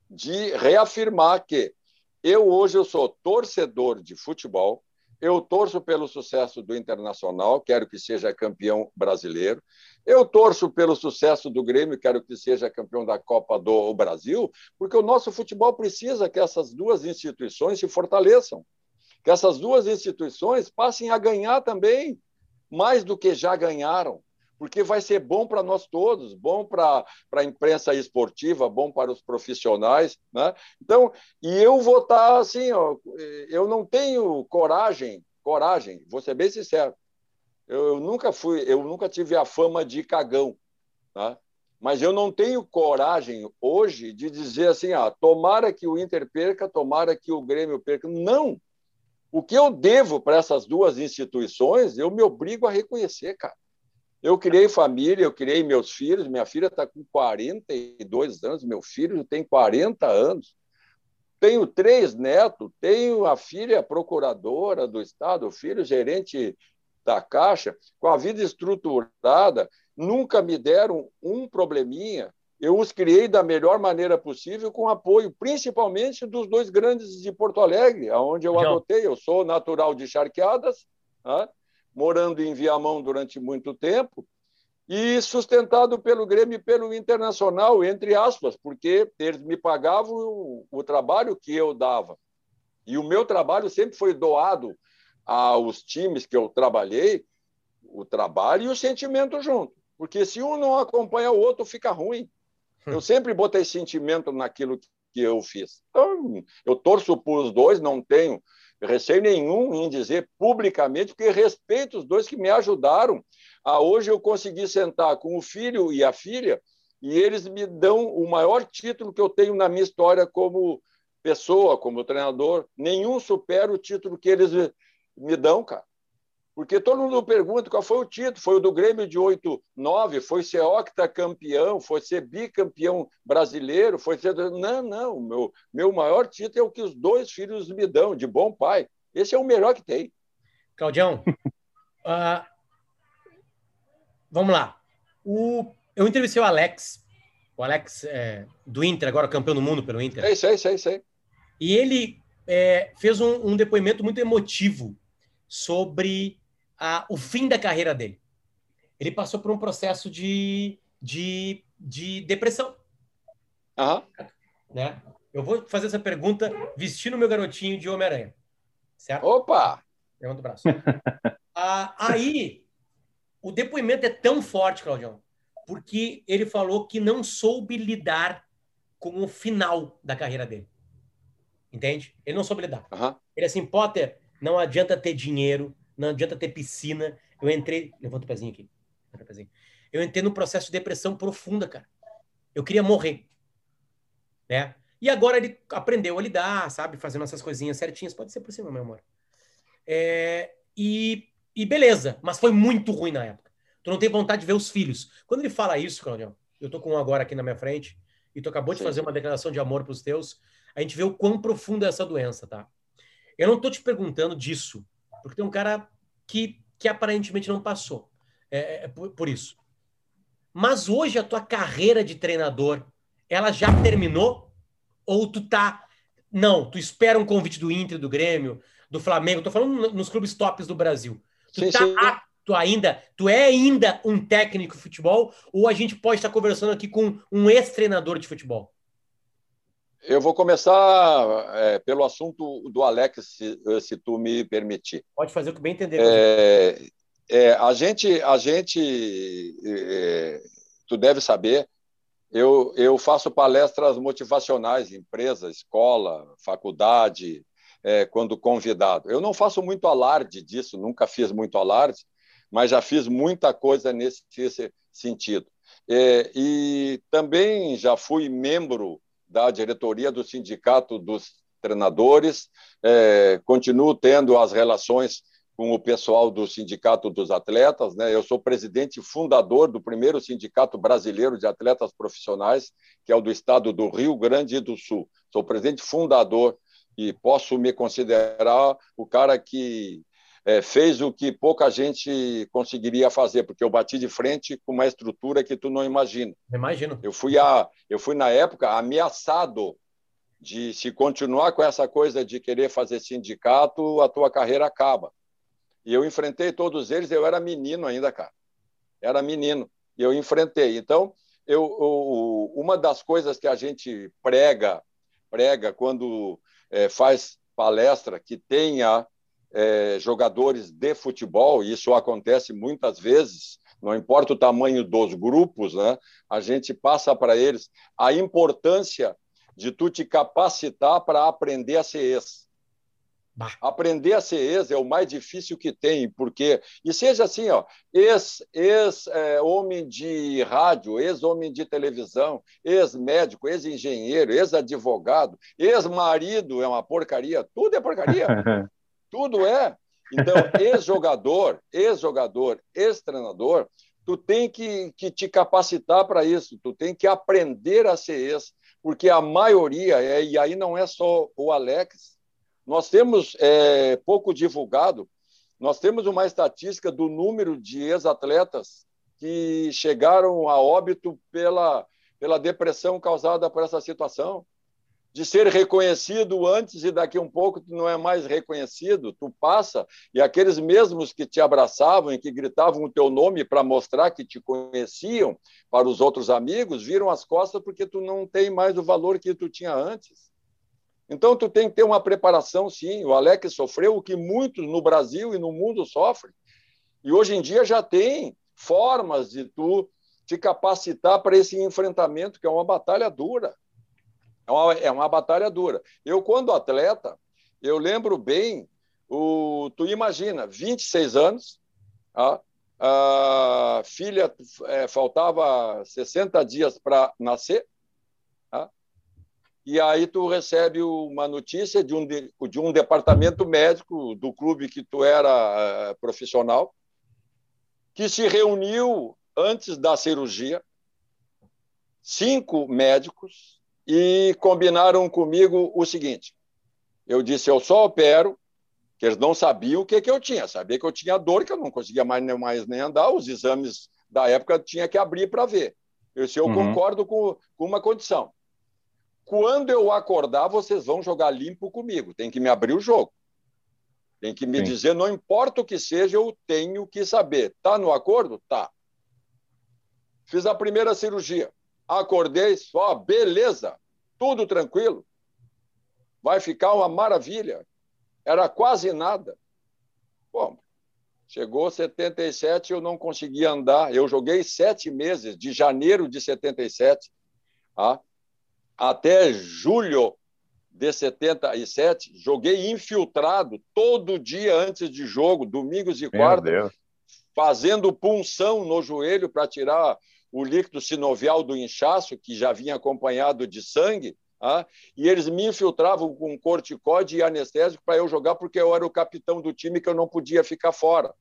de reafirmar que eu hoje eu sou torcedor de futebol, eu torço pelo sucesso do Internacional, quero que seja campeão brasileiro. Eu torço pelo sucesso do Grêmio, quero que seja campeão da Copa do Brasil, porque o nosso futebol precisa que essas duas instituições se fortaleçam, que essas duas instituições passem a ganhar também, mais do que já ganharam porque vai ser bom para nós todos, bom para a imprensa esportiva, bom para os profissionais. Né? Então, e eu vou estar tá assim, ó, eu não tenho coragem, coragem, vou ser bem sincero, eu, eu nunca fui, eu nunca tive a fama de cagão, né? mas eu não tenho coragem hoje de dizer assim, ah, tomara que o Inter perca, tomara que o Grêmio perca. Não! O que eu devo para essas duas instituições, eu me obrigo a reconhecer, cara. Eu criei família, eu criei meus filhos. Minha filha está com 42 anos, meu filho tem 40 anos. Tenho três netos, tenho a filha procuradora do Estado, o filho gerente da Caixa, com a vida estruturada, nunca me deram um probleminha. Eu os criei da melhor maneira possível, com apoio, principalmente dos dois grandes de Porto Alegre, aonde eu adotei. Eu sou natural de Charqueadas, né? Morando em Viamão durante muito tempo, e sustentado pelo Grêmio e pelo Internacional, entre aspas, porque eles me pagavam o, o trabalho que eu dava. E o meu trabalho sempre foi doado aos times que eu trabalhei, o trabalho e o sentimento junto. Porque se um não acompanha o outro, fica ruim. Eu sempre botei sentimento naquilo que eu fiz. Então, eu torço para os dois, não tenho receio nenhum em dizer publicamente, porque respeito os dois que me ajudaram a hoje eu conseguir sentar com o filho e a filha e eles me dão o maior título que eu tenho na minha história como pessoa, como treinador. Nenhum supera o título que eles me dão, cara. Porque todo mundo pergunta qual foi o título. Foi o do Grêmio de 8-9, foi ser octacampeão, foi ser bicampeão brasileiro, foi ser. Não, não. Meu, meu maior título é o que os dois filhos me dão, de bom pai. Esse é o melhor que tem. Claudião, uh, vamos lá. O, eu entrevistei o Alex, o Alex é, do Inter, agora campeão do mundo pelo Inter. É isso, é isso, isso. E ele é, fez um, um depoimento muito emotivo sobre a, o fim da carreira dele. Ele passou por um processo de, de, de depressão. Uhum. Né? Eu vou fazer essa pergunta vestindo meu garotinho de Homem-Aranha. Certo? Opa! Levanta o braço. ah, aí, o depoimento é tão forte, Claudião, porque ele falou que não soube lidar com o final da carreira dele. Entende? Ele não soube lidar. Uhum. Ele assim, Potter, não adianta ter dinheiro, não adianta ter piscina. Eu entrei. Levanta o pezinho aqui. Levanta o pezinho. Eu entrei no processo de depressão profunda, cara. Eu queria morrer. Né? E agora ele aprendeu a lidar, sabe? Fazendo essas coisinhas certinhas. Pode ser por cima, meu amor. É, e, e beleza, mas foi muito ruim na época. Tu não tem vontade de ver os filhos. Quando ele fala isso, Claudio, eu tô com um agora aqui na minha frente, e tu acabou de Sim. fazer uma declaração de amor pros teus, a gente vê o quão profunda é essa doença, tá? Eu não tô te perguntando disso, porque tem um cara que, que aparentemente não passou. É, é, é por, por isso. Mas hoje a tua carreira de treinador, ela já terminou? Ou tu tá. Não, tu espera um convite do Inter, do Grêmio, do Flamengo, tô falando nos clubes tops do Brasil. Tu sim, tá sim. apto ainda, tu é ainda um técnico de futebol, ou a gente pode estar conversando aqui com um ex-treinador de futebol? Eu vou começar é, pelo assunto do Alex, se, se, tu me permitir. Pode fazer o que bem entender. É, é, a gente, a gente, é, tu deve saber, eu, eu faço palestras motivacionais em empresa, escola, faculdade, é, quando convidado. Eu não faço muito alarde disso, nunca fiz muito alarde, mas já fiz muita coisa nesse sentido. É, e também já fui membro da diretoria do Sindicato dos Treinadores, é, continuo tendo as relações com o pessoal do Sindicato dos Atletas. Né? Eu sou presidente fundador do primeiro Sindicato Brasileiro de Atletas Profissionais, que é o do estado do Rio Grande do Sul. Sou presidente fundador e posso me considerar o cara que é, fez o que pouca gente conseguiria fazer, porque eu bati de frente com uma estrutura que tu não imagina. Imagino. Eu fui, a, eu fui na época ameaçado de se continuar com essa coisa de querer fazer sindicato, a tua carreira acaba. E eu enfrentei todos eles, eu era menino ainda, cara. Era menino. E eu enfrentei. Então, eu, eu uma das coisas que a gente prega, prega quando é, faz palestra, que tenha é, jogadores de futebol, e isso acontece muitas vezes, não importa o tamanho dos grupos, né? a gente passa para eles a importância de tu te capacitar para aprender a ser ex. Bah. Aprender a ser ex é o mais difícil que tem, porque. E seja assim, ó, ex-homem é, de rádio, ex-homem de televisão, ex-médico, ex-engenheiro, ex-advogado, ex-marido é uma porcaria, tudo é porcaria. Tudo é. Então, ex-jogador, ex-jogador, ex-treinador, tu tem que, que te capacitar para isso, tu tem que aprender a ser ex, porque a maioria, é, e aí não é só o Alex, nós temos é, pouco divulgado, nós temos uma estatística do número de ex-atletas que chegaram a óbito pela, pela depressão causada por essa situação de ser reconhecido antes e daqui um pouco tu não é mais reconhecido, tu passa e aqueles mesmos que te abraçavam e que gritavam o teu nome para mostrar que te conheciam para os outros amigos, viram as costas porque tu não tem mais o valor que tu tinha antes. Então tu tem que ter uma preparação, sim. O Alex sofreu o que muitos no Brasil e no mundo sofrem. E hoje em dia já tem formas de tu te capacitar para esse enfrentamento que é uma batalha dura. É uma, é uma batalha dura. Eu, quando atleta, eu lembro bem, o, tu imagina, 26 anos, a, a filha é, faltava 60 dias para nascer, tá? e aí tu recebe uma notícia de um, de, de um departamento médico do clube que tu era uh, profissional, que se reuniu antes da cirurgia, cinco médicos, e combinaram comigo o seguinte: eu disse, eu só opero, que eles não sabiam o que, que eu tinha, sabia que eu tinha dor, que eu não conseguia mais, mais nem andar, os exames da época tinha que abrir para ver. Eu disse, eu uhum. concordo com, com uma condição. Quando eu acordar, vocês vão jogar limpo comigo, tem que me abrir o jogo. Tem que me Sim. dizer, não importa o que seja, eu tenho que saber. Tá no acordo? Tá. Fiz a primeira cirurgia. Acordei só, beleza, tudo tranquilo. Vai ficar uma maravilha. Era quase nada. Bom, chegou 77, eu não conseguia andar. Eu joguei sete meses, de janeiro de 77 tá? até julho de 77, joguei infiltrado todo dia antes de jogo, domingos e quartas, fazendo punção no joelho para tirar o líquido sinovial do inchaço, que já vinha acompanhado de sangue, Ah, e eles me infiltravam com corticóide e anestésico para eu jogar, porque eu era o capitão do time que eu não podia ficar fora.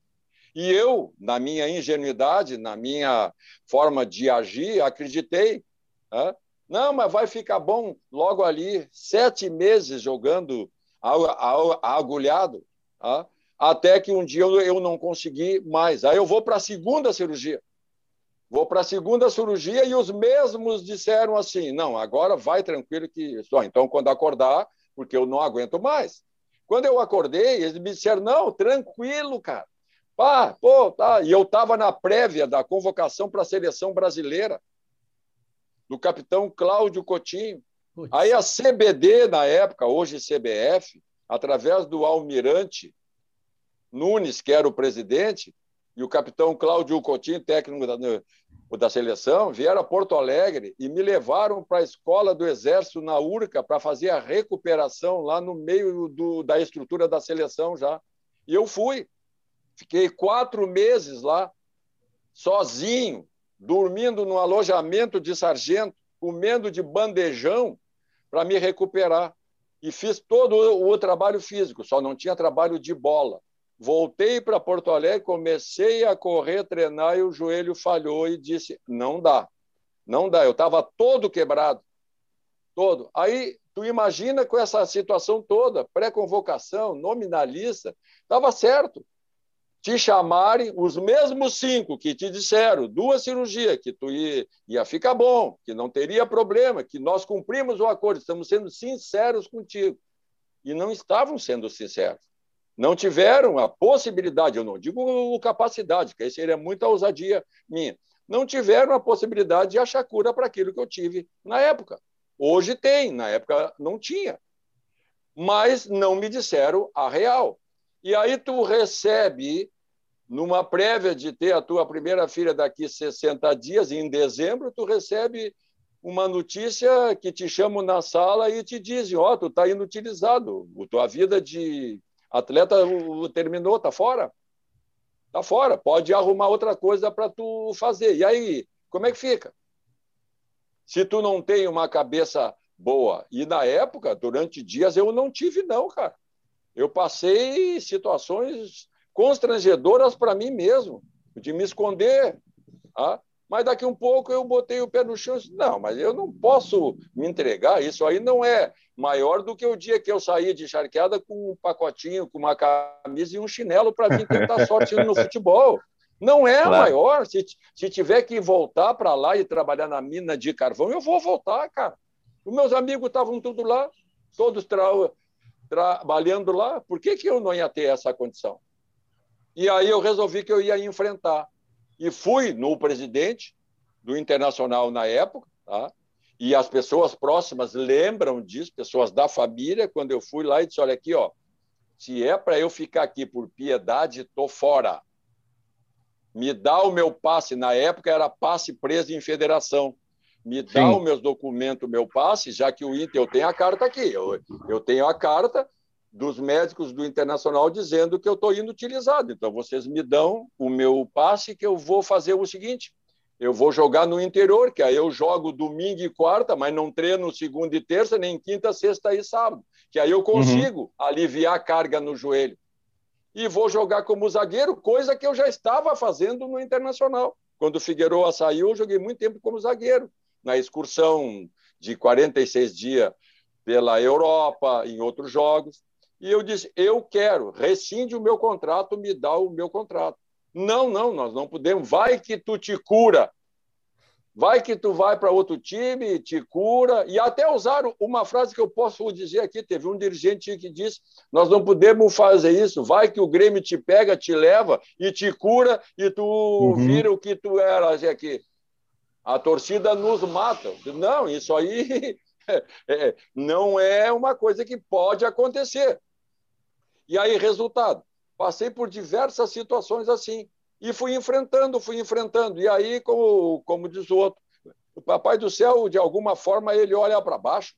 E eu, na minha ingenuidade, na minha forma de agir, acreditei. Ah, não, mas vai ficar bom logo ali, sete meses jogando agulhado, ah, até que um dia eu não consegui mais. Aí eu vou para a segunda cirurgia. Vou para a segunda cirurgia e os mesmos disseram assim: não, agora vai tranquilo que. Só, então, quando acordar, porque eu não aguento mais. Quando eu acordei, eles me disseram: não, tranquilo, cara. Pá, pô, tá. E eu estava na prévia da convocação para a seleção brasileira, do capitão Cláudio Coutinho. Putz. Aí a CBD, na época, hoje CBF, através do almirante Nunes, que era o presidente, e o capitão Cláudio Coutinho, técnico da, da seleção, vieram a Porto Alegre e me levaram para a escola do Exército na Urca para fazer a recuperação lá no meio do, da estrutura da seleção já. E eu fui. Fiquei quatro meses lá, sozinho, dormindo no alojamento de sargento, comendo de bandejão para me recuperar. E fiz todo o trabalho físico, só não tinha trabalho de bola. Voltei para Porto Alegre, comecei a correr, treinar e o joelho falhou e disse: não dá, não dá. Eu estava todo quebrado, todo. Aí tu imagina com essa situação toda, pré-convocação, nominalista, estava certo. Te chamarem os mesmos cinco que te disseram, duas cirurgias, que tu ia, ia ficar bom, que não teria problema, que nós cumprimos o acordo, estamos sendo sinceros contigo. E não estavam sendo sinceros não tiveram a possibilidade, eu não digo capacidade, que aí seria muita ousadia minha, não tiveram a possibilidade de achar cura para aquilo que eu tive na época. Hoje tem, na época não tinha. Mas não me disseram a real. E aí tu recebe, numa prévia de ter a tua primeira filha daqui 60 dias, em dezembro, tu recebe uma notícia que te chamam na sala e te dizem, ó, oh, tu está inutilizado, a tua vida de Atleta terminou, tá fora? Tá fora. Pode arrumar outra coisa para tu fazer. E aí, como é que fica? Se tu não tem uma cabeça boa. E na época, durante dias, eu não tive, não, cara. Eu passei situações constrangedoras para mim mesmo, de me esconder. Tá? Mas daqui um pouco eu botei o pé no chão e disse, não, mas eu não posso me entregar, isso aí não é maior do que o dia que eu saí de charqueada com um pacotinho, com uma camisa e um chinelo para vir tentar sorte no futebol. Não é claro. maior. Se, se tiver que voltar para lá e trabalhar na mina de carvão, eu vou voltar, cara. Os meus amigos estavam tudo lá, todos tra trabalhando lá. Por que, que eu não ia ter essa condição? E aí eu resolvi que eu ia enfrentar e fui no presidente do Internacional na época, tá? E as pessoas próximas lembram disso, pessoas da família, quando eu fui lá e disse: olha aqui, ó, se é para eu ficar aqui por piedade, tô fora. Me dá o meu passe, na época era passe preso em federação. Me dá Sim. os meus documentos, meu passe, já que o Inter, eu tenho a carta aqui, eu, eu tenho a carta, dos médicos do Internacional dizendo que eu estou inutilizado. Então, vocês me dão o meu passe que eu vou fazer o seguinte: eu vou jogar no interior, que aí eu jogo domingo e quarta, mas não treino segunda e terça, nem quinta, sexta e sábado, que aí eu uhum. consigo uhum. aliviar a carga no joelho. E vou jogar como zagueiro, coisa que eu já estava fazendo no Internacional. Quando o Figueiredo saiu, eu joguei muito tempo como zagueiro, na excursão de 46 dias pela Europa, em outros jogos. E eu disse: eu quero, rescinde o meu contrato, me dá o meu contrato. Não, não, nós não podemos. Vai que tu te cura. Vai que tu vai para outro time, te cura. E até usaram uma frase que eu posso dizer aqui: teve um dirigente que disse: nós não podemos fazer isso. Vai que o Grêmio te pega, te leva e te cura e tu uhum. vira o que tu eras aqui. A torcida nos mata. Não, isso aí é, não é uma coisa que pode acontecer. E aí, resultado, passei por diversas situações assim. E fui enfrentando, fui enfrentando. E aí, como, como diz o outro, o Papai do Céu, de alguma forma, ele olha para baixo.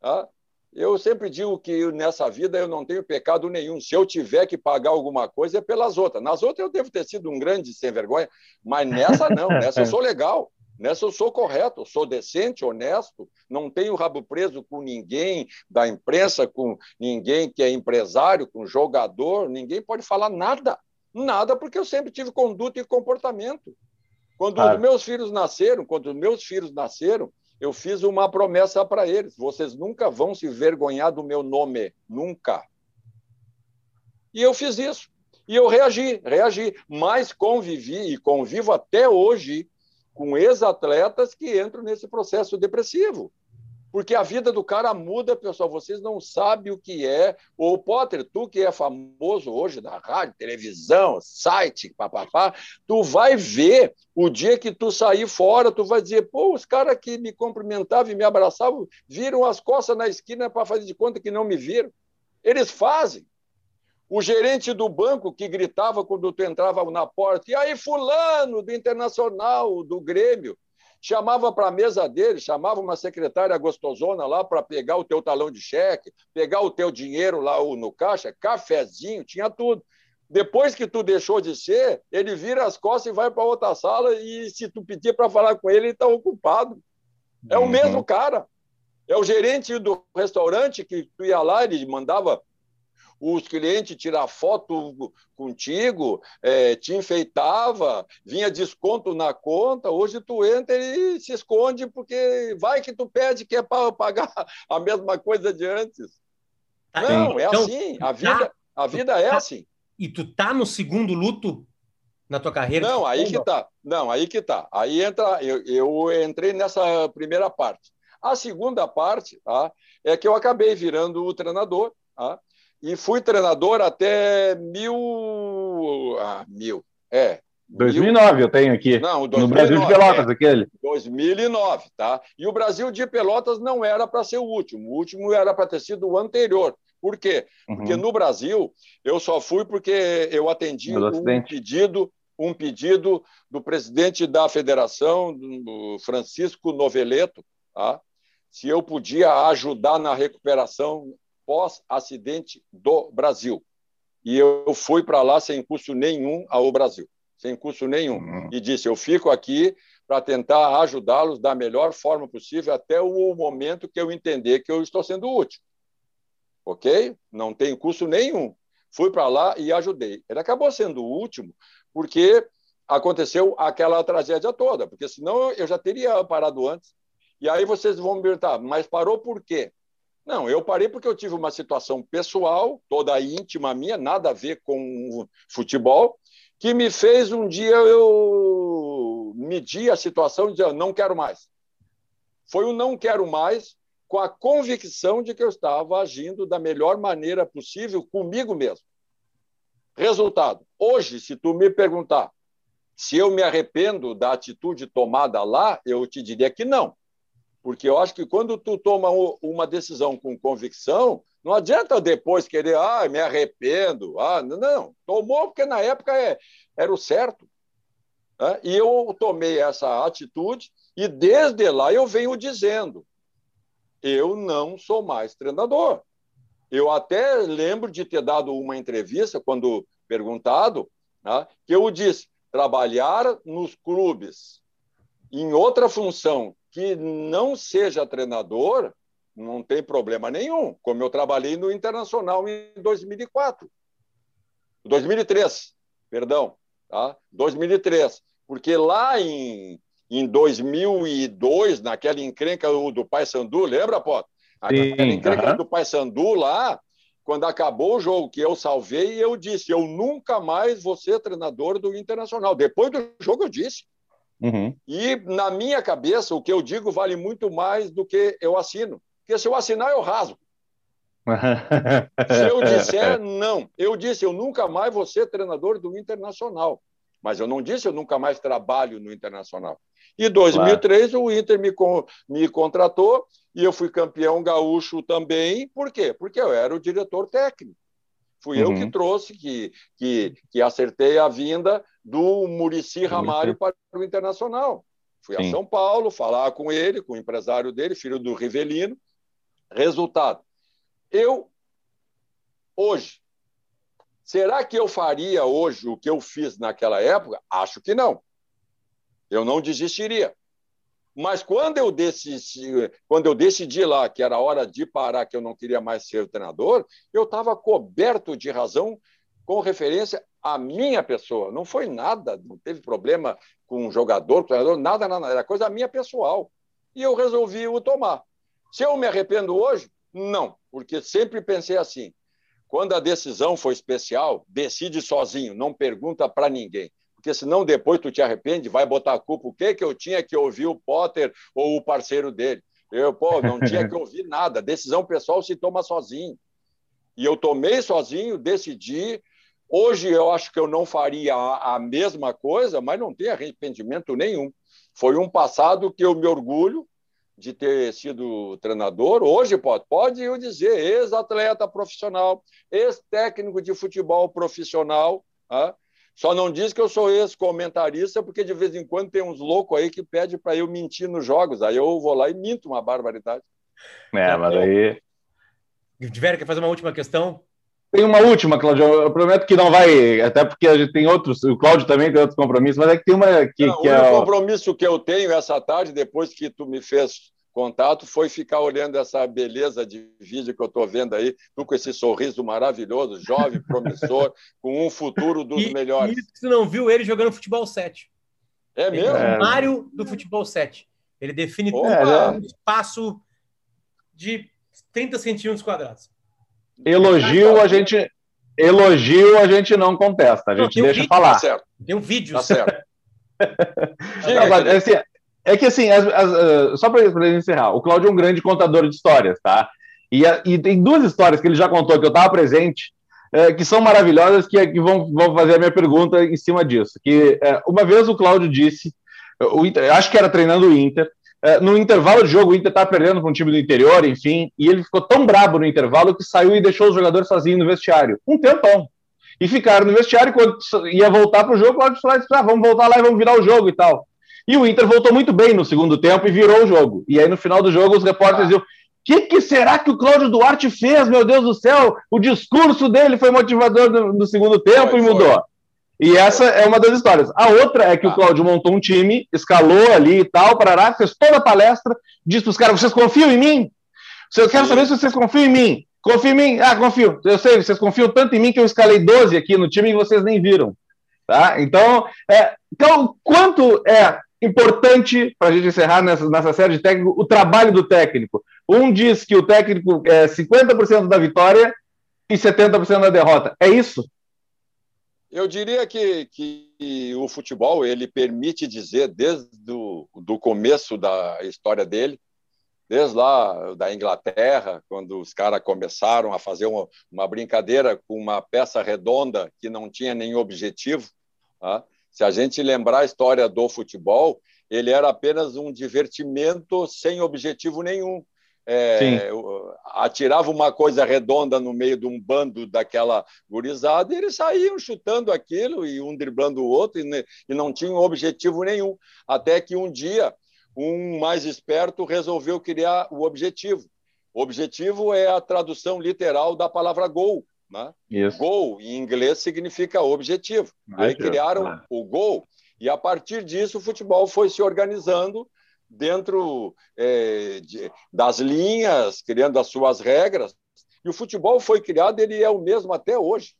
Tá? Eu sempre digo que nessa vida eu não tenho pecado nenhum. Se eu tiver que pagar alguma coisa, é pelas outras. Nas outras eu devo ter sido um grande sem vergonha, mas nessa não, nessa eu sou legal. Nessa eu sou correto, eu sou decente, honesto, não tenho rabo preso com ninguém da imprensa, com ninguém que é empresário, com jogador, ninguém pode falar nada. Nada, porque eu sempre tive conduta e comportamento. Quando claro. os meus filhos nasceram, quando os meus filhos nasceram, eu fiz uma promessa para eles: vocês nunca vão se vergonhar do meu nome, nunca. E eu fiz isso. E eu reagi, reagi, mas convivi e convivo até hoje com ex-atletas que entram nesse processo depressivo. Porque a vida do cara muda, pessoal. Vocês não sabem o que é. O Potter, tu que é famoso hoje na rádio, televisão, site, papapá, tu vai ver o dia que tu sair fora, tu vai dizer, pô, os caras que me cumprimentavam e me abraçavam viram as costas na esquina para fazer de conta que não me viram. Eles fazem. O gerente do banco que gritava quando tu entrava na porta, e aí, fulano do Internacional, do Grêmio, chamava para a mesa dele, chamava uma secretária gostosona lá para pegar o teu talão de cheque, pegar o teu dinheiro lá no caixa, cafezinho, tinha tudo. Depois que tu deixou de ser, ele vira as costas e vai para outra sala e se tu pedir para falar com ele, ele está ocupado. É uhum. o mesmo cara. É o gerente do restaurante que tu ia lá, ele mandava os clientes tirar foto contigo, é, te enfeitava, vinha desconto na conta. Hoje tu entra e se esconde porque vai que tu pede que é para pagar a mesma coisa de antes. Tá, Não, é então, assim. A vida, a vida é tá, assim. E tu tá no segundo luto na tua carreira? Não, aí que tá. Não, aí que tá. Aí entra, eu, eu entrei nessa primeira parte. A segunda parte tá, é que eu acabei virando o treinador. Tá? E fui treinador até mil. Ah, mil. É. 2009 mil... eu tenho aqui. Não, 2009, no Brasil de Pelotas, é, aquele. 2009, tá? E o Brasil de Pelotas não era para ser o último. O último era para ter sido o anterior. Por quê? Uhum. Porque no Brasil eu só fui porque eu atendi um pedido, um pedido do presidente da federação, Francisco Noveleto, tá? se eu podia ajudar na recuperação pós-acidente do Brasil. E eu fui para lá sem custo nenhum ao Brasil, sem custo nenhum. Uhum. E disse: eu fico aqui para tentar ajudá-los da melhor forma possível até o momento que eu entender que eu estou sendo útil. Ok? Não tem custo nenhum. Fui para lá e ajudei. Ele acabou sendo o último porque aconteceu aquela tragédia toda, porque senão eu já teria parado antes. E aí vocês vão me perguntar, mas parou por quê? Não, eu parei porque eu tive uma situação pessoal, toda íntima minha, nada a ver com futebol, que me fez um dia eu medir a situação e dizer, não quero mais. Foi o não quero mais com a convicção de que eu estava agindo da melhor maneira possível comigo mesmo. Resultado, hoje, se tu me perguntar se eu me arrependo da atitude tomada lá, eu te diria que não. Porque eu acho que quando tu toma uma decisão com convicção, não adianta depois querer, ah, me arrependo. Ah, não, tomou porque na época é, era o certo. Né? E eu tomei essa atitude e desde lá eu venho dizendo, eu não sou mais treinador. Eu até lembro de ter dado uma entrevista, quando perguntado, né, que eu disse, trabalhar nos clubes em outra função que não seja treinador, não tem problema nenhum, como eu trabalhei no Internacional em 2004. 2003, perdão, tá? 2003. Porque lá em, em 2002, naquela encrenca do Pai Sandu, lembra, Potter? Aquela encrenca do Pai Sandu lá, quando acabou o jogo que eu salvei, eu disse: eu nunca mais vou ser treinador do Internacional. Depois do jogo, eu disse: Uhum. E, na minha cabeça, o que eu digo vale muito mais do que eu assino. Porque se eu assinar, eu rasgo. se eu disser não, eu disse, eu nunca mais vou ser treinador do Internacional. Mas eu não disse, eu nunca mais trabalho no Internacional. E em 2003, claro. o Inter me, me contratou e eu fui campeão gaúcho também. Por quê? Porque eu era o diretor técnico. Fui uhum. eu que uhum. trouxe, que, que, que acertei a vinda do Murici Ramalho para o Internacional. Fui Sim. a São Paulo falar com ele, com o empresário dele, filho do Rivelino. Resultado: eu, hoje, será que eu faria hoje o que eu fiz naquela época? Acho que não. Eu não desistiria. Mas quando eu decidi, quando eu decidi lá que era hora de parar, que eu não queria mais ser treinador, eu estava coberto de razão com referência à minha pessoa. Não foi nada, não teve problema com um jogador, com treinador, nada, nada, era coisa minha pessoal. E eu resolvi o tomar. Se eu me arrependo hoje, não, porque sempre pensei assim: quando a decisão foi especial, decide sozinho, não pergunta para ninguém porque senão depois tu te arrepende, vai botar a culpa o que que eu tinha que ouvir o Potter ou o parceiro dele. Eu, pô, não tinha que ouvir nada. Decisão pessoal se toma sozinho. E eu tomei sozinho, decidi. Hoje eu acho que eu não faria a, mesma coisa, mas não tenho arrependimento nenhum. Foi um passado que eu me orgulho de ter sido treinador. Hoje pode, pode eu dizer, ex-atleta profissional, ex-técnico de futebol profissional. Ah, só não diz que eu sou ex-comentarista, porque de vez em quando tem uns loucos aí que pedem para eu mentir nos jogos. Aí eu vou lá e minto uma barbaridade. É, mas aí. Tiver quer fazer uma última questão? Tem uma última, Claudio. Eu prometo que não vai, até porque a gente tem outros, o Cláudio também tem outros compromissos, mas é que tem uma que, não, que o é. O compromisso que eu tenho essa tarde, depois que tu me fez contato foi ficar olhando essa beleza de vídeo que eu estou vendo aí, tu com esse sorriso maravilhoso, jovem, promissor, com um futuro dos e, melhores. E você não viu ele jogando futebol 7. É mesmo? É o Mário do futebol 7. Ele define tudo é, um espaço de 30 centímetros quadrados. Elogio a gente elogio a gente não contesta, a gente não, deixa um falar. Tá certo. Tem um vídeo. Tá certo. não, assim, é que assim, as, as, uh, só para encerrar, o Cláudio é um grande contador de histórias, tá? E, a, e, tem duas histórias que ele já contou que eu estava presente, uh, que são maravilhosas, que, que vão, vão, fazer a minha pergunta em cima disso. Que uh, uma vez o Cláudio disse, o Inter, acho que era treinando o Inter, no intervalo de jogo o Inter estava perdendo com um time do interior, enfim, e ele ficou tão brabo no intervalo que saiu e deixou os jogadores sozinhos no vestiário. Um tempão. E ficaram no vestiário, quando ia voltar para o jogo, o Cláudio falou: ah, vamos voltar lá e vamos virar o jogo e tal. E o Inter voltou muito bem no segundo tempo e virou o jogo. E aí, no final do jogo, os repórteres diziam: o que, que, será que o Cláudio Duarte fez, meu Deus do céu? O discurso dele foi motivador no, no segundo tempo foi, e mudou. Foi. E essa é uma das histórias. A outra é que ah. o Cláudio montou um time, escalou ali e tal, parará, fez toda a palestra, disse para os caras: vocês confiam em mim? Eu quero saber se vocês confiam em mim. Confia em mim? Ah, confio. Eu sei, vocês confiam tanto em mim que eu escalei 12 aqui no time e vocês nem viram. Tá? Então, é, então, quanto é importante, para a gente encerrar nessa, nessa série de técnico, o trabalho do técnico. Um diz que o técnico é 50% da vitória e 70% da derrota. É isso? Eu diria que, que o futebol ele permite dizer desde o do começo da história dele, desde lá da Inglaterra, quando os caras começaram a fazer uma, uma, brincadeira com uma peça redonda que não tinha nenhum objetivo, tá? Se a gente lembrar a história do futebol, ele era apenas um divertimento sem objetivo nenhum. É, atirava uma coisa redonda no meio de um bando daquela gurizada e eles saíam chutando aquilo e um driblando o outro e, e não tinham objetivo nenhum. Até que um dia um mais esperto resolveu criar o objetivo. O objetivo é a tradução literal da palavra gol. Né? Isso. Gol, em inglês, significa objetivo. Aí criaram ah. o gol, e a partir disso o futebol foi se organizando dentro é, de, das linhas, criando as suas regras. E o futebol foi criado, ele é o mesmo até hoje.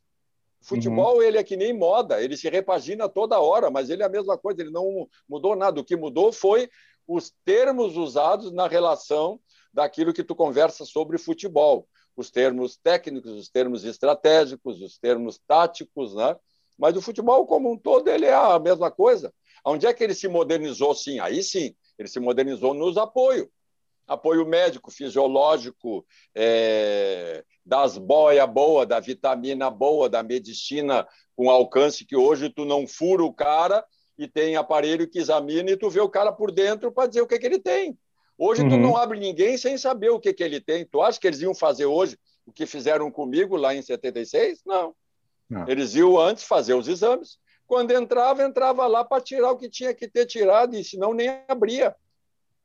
O futebol uhum. ele é que nem moda, ele se repagina toda hora, mas ele é a mesma coisa, ele não mudou nada. O que mudou foi os termos usados na relação daquilo que tu conversa sobre futebol os termos técnicos, os termos estratégicos, os termos táticos, né? Mas o futebol como um todo ele é a mesma coisa. Onde é que ele se modernizou? Sim, aí sim, ele se modernizou nos apoios. Apoio médico, fisiológico, é, das boia boa, da vitamina boa, da medicina com alcance que hoje tu não fura o cara e tem aparelho que examina e tu vê o cara por dentro para dizer o que, que ele tem. Hoje uhum. tu não abre ninguém sem saber o que, que ele tem. Tu acha que eles iam fazer hoje o que fizeram comigo lá em 76? Não. não. Eles iam antes fazer os exames. Quando entrava, entrava lá para tirar o que tinha que ter tirado, e senão nem abria.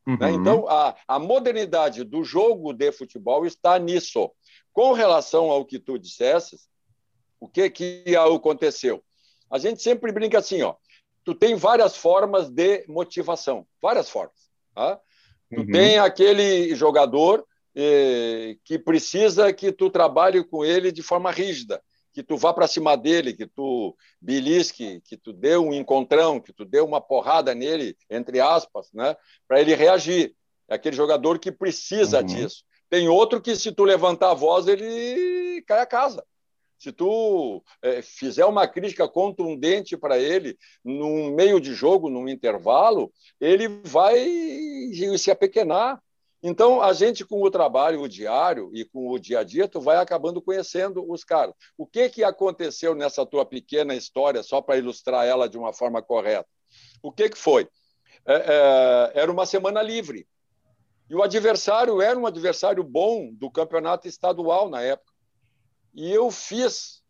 Né? Uhum. Né? Então, a, a modernidade do jogo de futebol está nisso. Com relação ao que tu disseste, o que, que aconteceu? A gente sempre brinca assim, ó. Tu tem várias formas de motivação, várias formas. Tá? Tu uhum. tem aquele jogador eh, que precisa que tu trabalhe com ele de forma rígida, que tu vá para cima dele, que tu belisque, que tu dê um encontrão, que tu dê uma porrada nele, entre aspas, né, para ele reagir. É aquele jogador que precisa uhum. disso. Tem outro que, se tu levantar a voz, ele cai a casa. Se tu é, fizer uma crítica contundente para ele num meio de jogo, num intervalo, ele vai se apequenar. Então, a gente, com o trabalho o diário e com o dia a dia, tu vai acabando conhecendo os caras. O que, que aconteceu nessa tua pequena história, só para ilustrar ela de uma forma correta? O que, que foi? É, é, era uma semana livre. E o adversário era um adversário bom do campeonato estadual na época. E eu fiz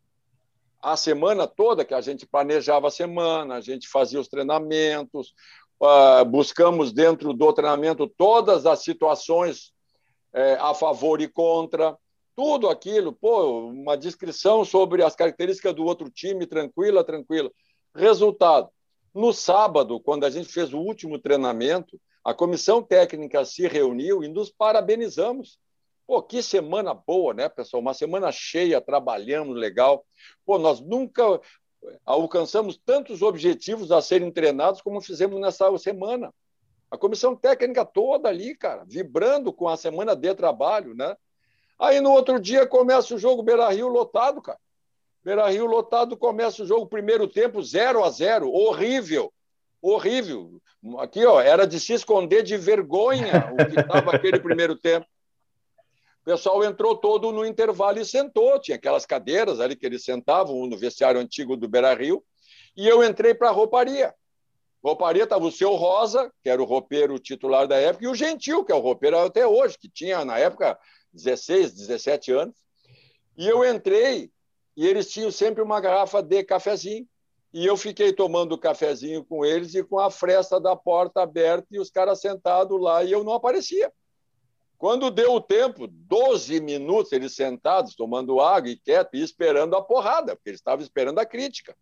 a semana toda, que a gente planejava a semana, a gente fazia os treinamentos, uh, buscamos dentro do treinamento todas as situações uh, a favor e contra, tudo aquilo, pô, uma descrição sobre as características do outro time, tranquila, tranquila. Resultado: no sábado, quando a gente fez o último treinamento, a comissão técnica se reuniu e nos parabenizamos. Pô, que semana boa, né, pessoal? Uma semana cheia, trabalhamos legal. Pô, nós nunca alcançamos tantos objetivos a serem treinados como fizemos nessa semana. A comissão técnica toda ali, cara, vibrando com a semana de trabalho, né? Aí no outro dia começa o jogo Beira Rio lotado, cara. Beira Rio lotado, começa o jogo, primeiro tempo 0 a 0 horrível, horrível. Aqui, ó, era de se esconder de vergonha o que estava aquele primeiro tempo. O pessoal entrou todo no intervalo e sentou. Tinha aquelas cadeiras ali que eles sentavam no vestiário antigo do Beira Rio. E eu entrei para a rouparia. Rouparia estava o seu Rosa, que era o roupeiro titular da época, e o Gentil, que é o roupeiro até hoje, que tinha na época 16, 17 anos. E eu entrei e eles tinham sempre uma garrafa de cafezinho. E eu fiquei tomando cafezinho com eles e com a fresta da porta aberta e os caras sentados lá e eu não aparecia. Quando deu o tempo, 12 minutos eles sentados, tomando água e quieto, e esperando a porrada, porque eles estavam esperando a crítica.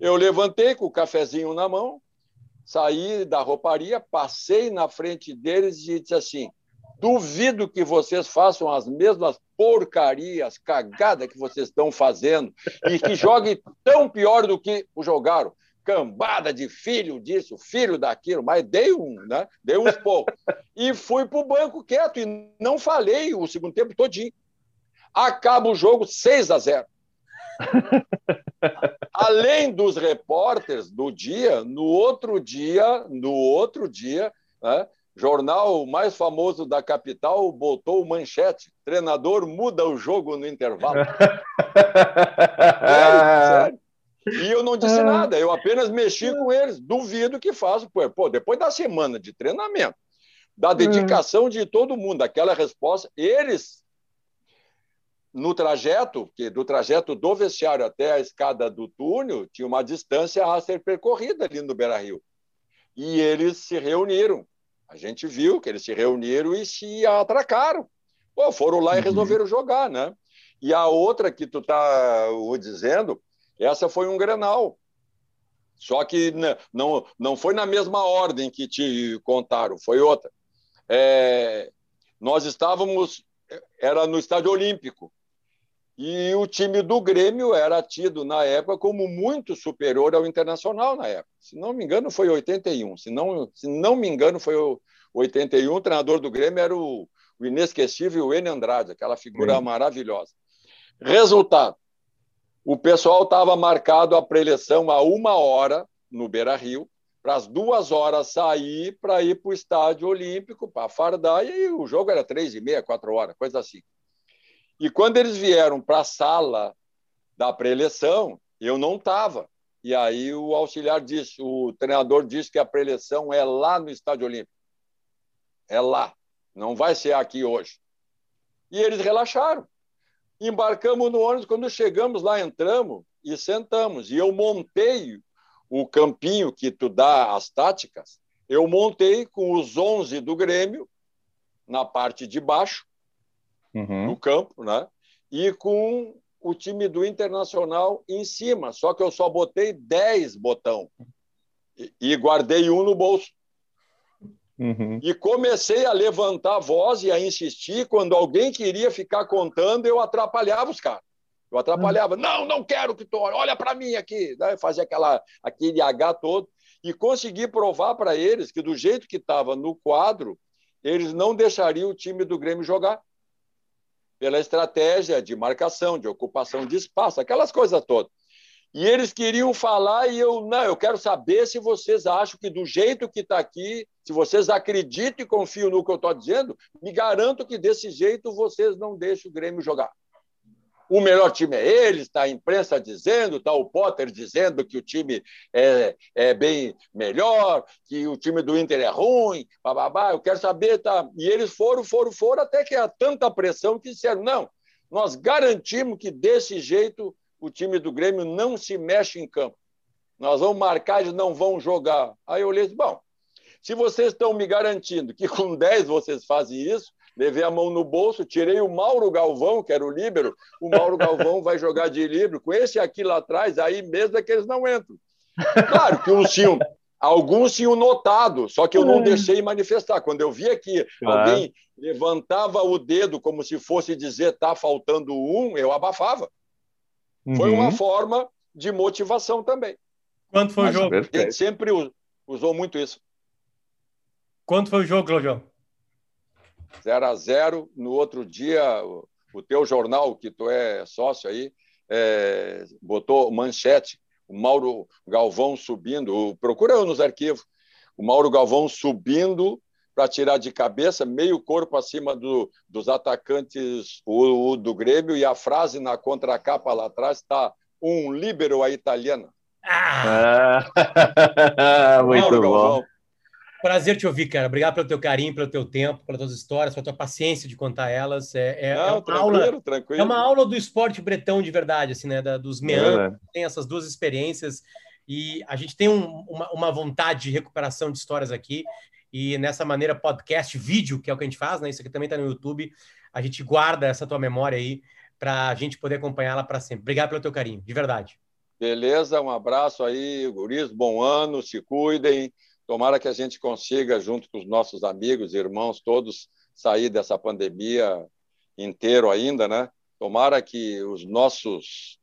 Eu levantei com o cafezinho na mão, saí da rouparia, passei na frente deles e disse assim: duvido que vocês façam as mesmas porcarias, cagada que vocês estão fazendo, e que joguem tão pior do que o jogaram cambada de filho disso, filho daquilo, mas dei um, né? Dei uns poucos. E fui para o banco quieto e não falei o segundo tempo todinho. Acaba o jogo 6 a 0. Além dos repórteres do dia, no outro dia, no outro dia, né, jornal mais famoso da capital botou manchete: treinador muda o jogo no intervalo. sério, sério. E eu não disse é. nada, eu apenas mexi com eles. Duvido que façam. Pô, depois da semana de treinamento, da dedicação de todo mundo, aquela resposta, eles, no trajeto, que do trajeto do vestiário até a escada do túnel, tinha uma distância a ser percorrida ali no Beira Rio. E eles se reuniram. A gente viu que eles se reuniram e se atracaram. Pô, foram lá e uhum. resolveram jogar, né? E a outra que tu está dizendo, essa foi um Grenal. Só que não, não foi na mesma ordem que te contaram, foi outra. É, nós estávamos, era no Estádio Olímpico, e o time do Grêmio era tido na época como muito superior ao Internacional na época. Se não me engano, foi 81. Se não, se não me engano, foi 81. O treinador do Grêmio era o, o inesquecível N. Andrade, aquela figura Sim. maravilhosa. Resultado: o pessoal estava marcado a preleção a uma hora no Beira Rio, para as duas horas sair para ir para o estádio olímpico, para fardar, e o jogo era três e meia, quatro horas, coisa assim. E quando eles vieram para a sala da preleção, eu não estava. E aí o auxiliar disse, o treinador disse que a preleção é lá no estádio olímpico. É lá, não vai ser aqui hoje. E eles relaxaram. Embarcamos no ônibus, quando chegamos lá, entramos e sentamos. E eu montei o campinho que tu dá as táticas, eu montei com os 11 do Grêmio na parte de baixo uhum. do campo, né? E com o time do Internacional em cima. Só que eu só botei 10 botão e, e guardei um no bolso. Uhum. E comecei a levantar a voz e a insistir. Quando alguém queria ficar contando, eu atrapalhava os caras. Eu atrapalhava. Uhum. Não, não quero que tu olha para mim aqui. Né? Fazia aquela, aquele H todo. E consegui provar para eles que, do jeito que estava no quadro, eles não deixariam o time do Grêmio jogar. Pela estratégia de marcação, de ocupação de espaço, aquelas coisas todas. E eles queriam falar e eu, não, eu quero saber se vocês acham que do jeito que está aqui, se vocês acreditam e confiam no que eu estou dizendo, me garanto que desse jeito vocês não deixam o Grêmio jogar. O melhor time é eles, está a imprensa dizendo, está o Potter dizendo que o time é, é bem melhor, que o time do Inter é ruim, bababá, eu quero saber, tá? E eles foram, foram, foram, até que há tanta pressão que disseram, não, nós garantimos que desse jeito o time do Grêmio não se mexe em campo. Nós vamos marcar, eles não vão jogar. Aí eu olhei e disse, bom, se vocês estão me garantindo que com 10 vocês fazem isso, levei a mão no bolso, tirei o Mauro Galvão, que era o líbero, o Mauro Galvão vai jogar de líbero, com esse aqui lá atrás, aí mesmo é que eles não entram. Claro que uns tinham, alguns tinham notado, só que eu não deixei manifestar. Quando eu via que claro. alguém levantava o dedo como se fosse dizer tá faltando um, eu abafava. Uhum. Foi uma uhum. forma de motivação também. Quanto foi Mas, o jogo? A gente sempre usou muito isso. Quanto foi o jogo, Claudio? 0 a 0 No outro dia, o, o teu jornal, que tu é sócio aí, é, botou manchete, o Mauro Galvão subindo, procura nos arquivos, o Mauro Galvão subindo para tirar de cabeça, meio corpo acima do, dos atacantes o, o, do Grêmio, e a frase na contracapa lá atrás está um líbero a italiana. Ah! Muito bom. Prazer te ouvir, cara. Obrigado pelo teu carinho, pelo teu tempo, pelas tuas histórias, pela tua paciência de contar elas. É, é, Não, é uma aula, tranquilo. É uma aula do esporte bretão de verdade, assim, né? Da, dos meandros, é. tem essas duas experiências e a gente tem um, uma, uma vontade de recuperação de histórias aqui e nessa maneira podcast, vídeo, que é o que a gente faz, né? Isso aqui também está no YouTube. A gente guarda essa tua memória aí para a gente poder acompanhá-la para sempre. Obrigado pelo teu carinho, de verdade. Beleza, um abraço aí, guris, bom ano, se cuidem. Tomara que a gente consiga, junto com os nossos amigos, irmãos, todos sair dessa pandemia inteiro ainda, né? Tomara que os nossos,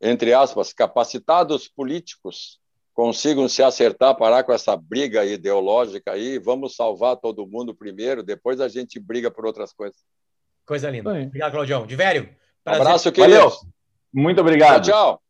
entre aspas, capacitados políticos consigam se acertar, parar com essa briga ideológica aí. Vamos salvar todo mundo primeiro, depois a gente briga por outras coisas. Coisa linda. Obrigado, Claudião. Divério. Prazer. Abraço, querido. Valeu. Muito obrigado. Tchau, tchau.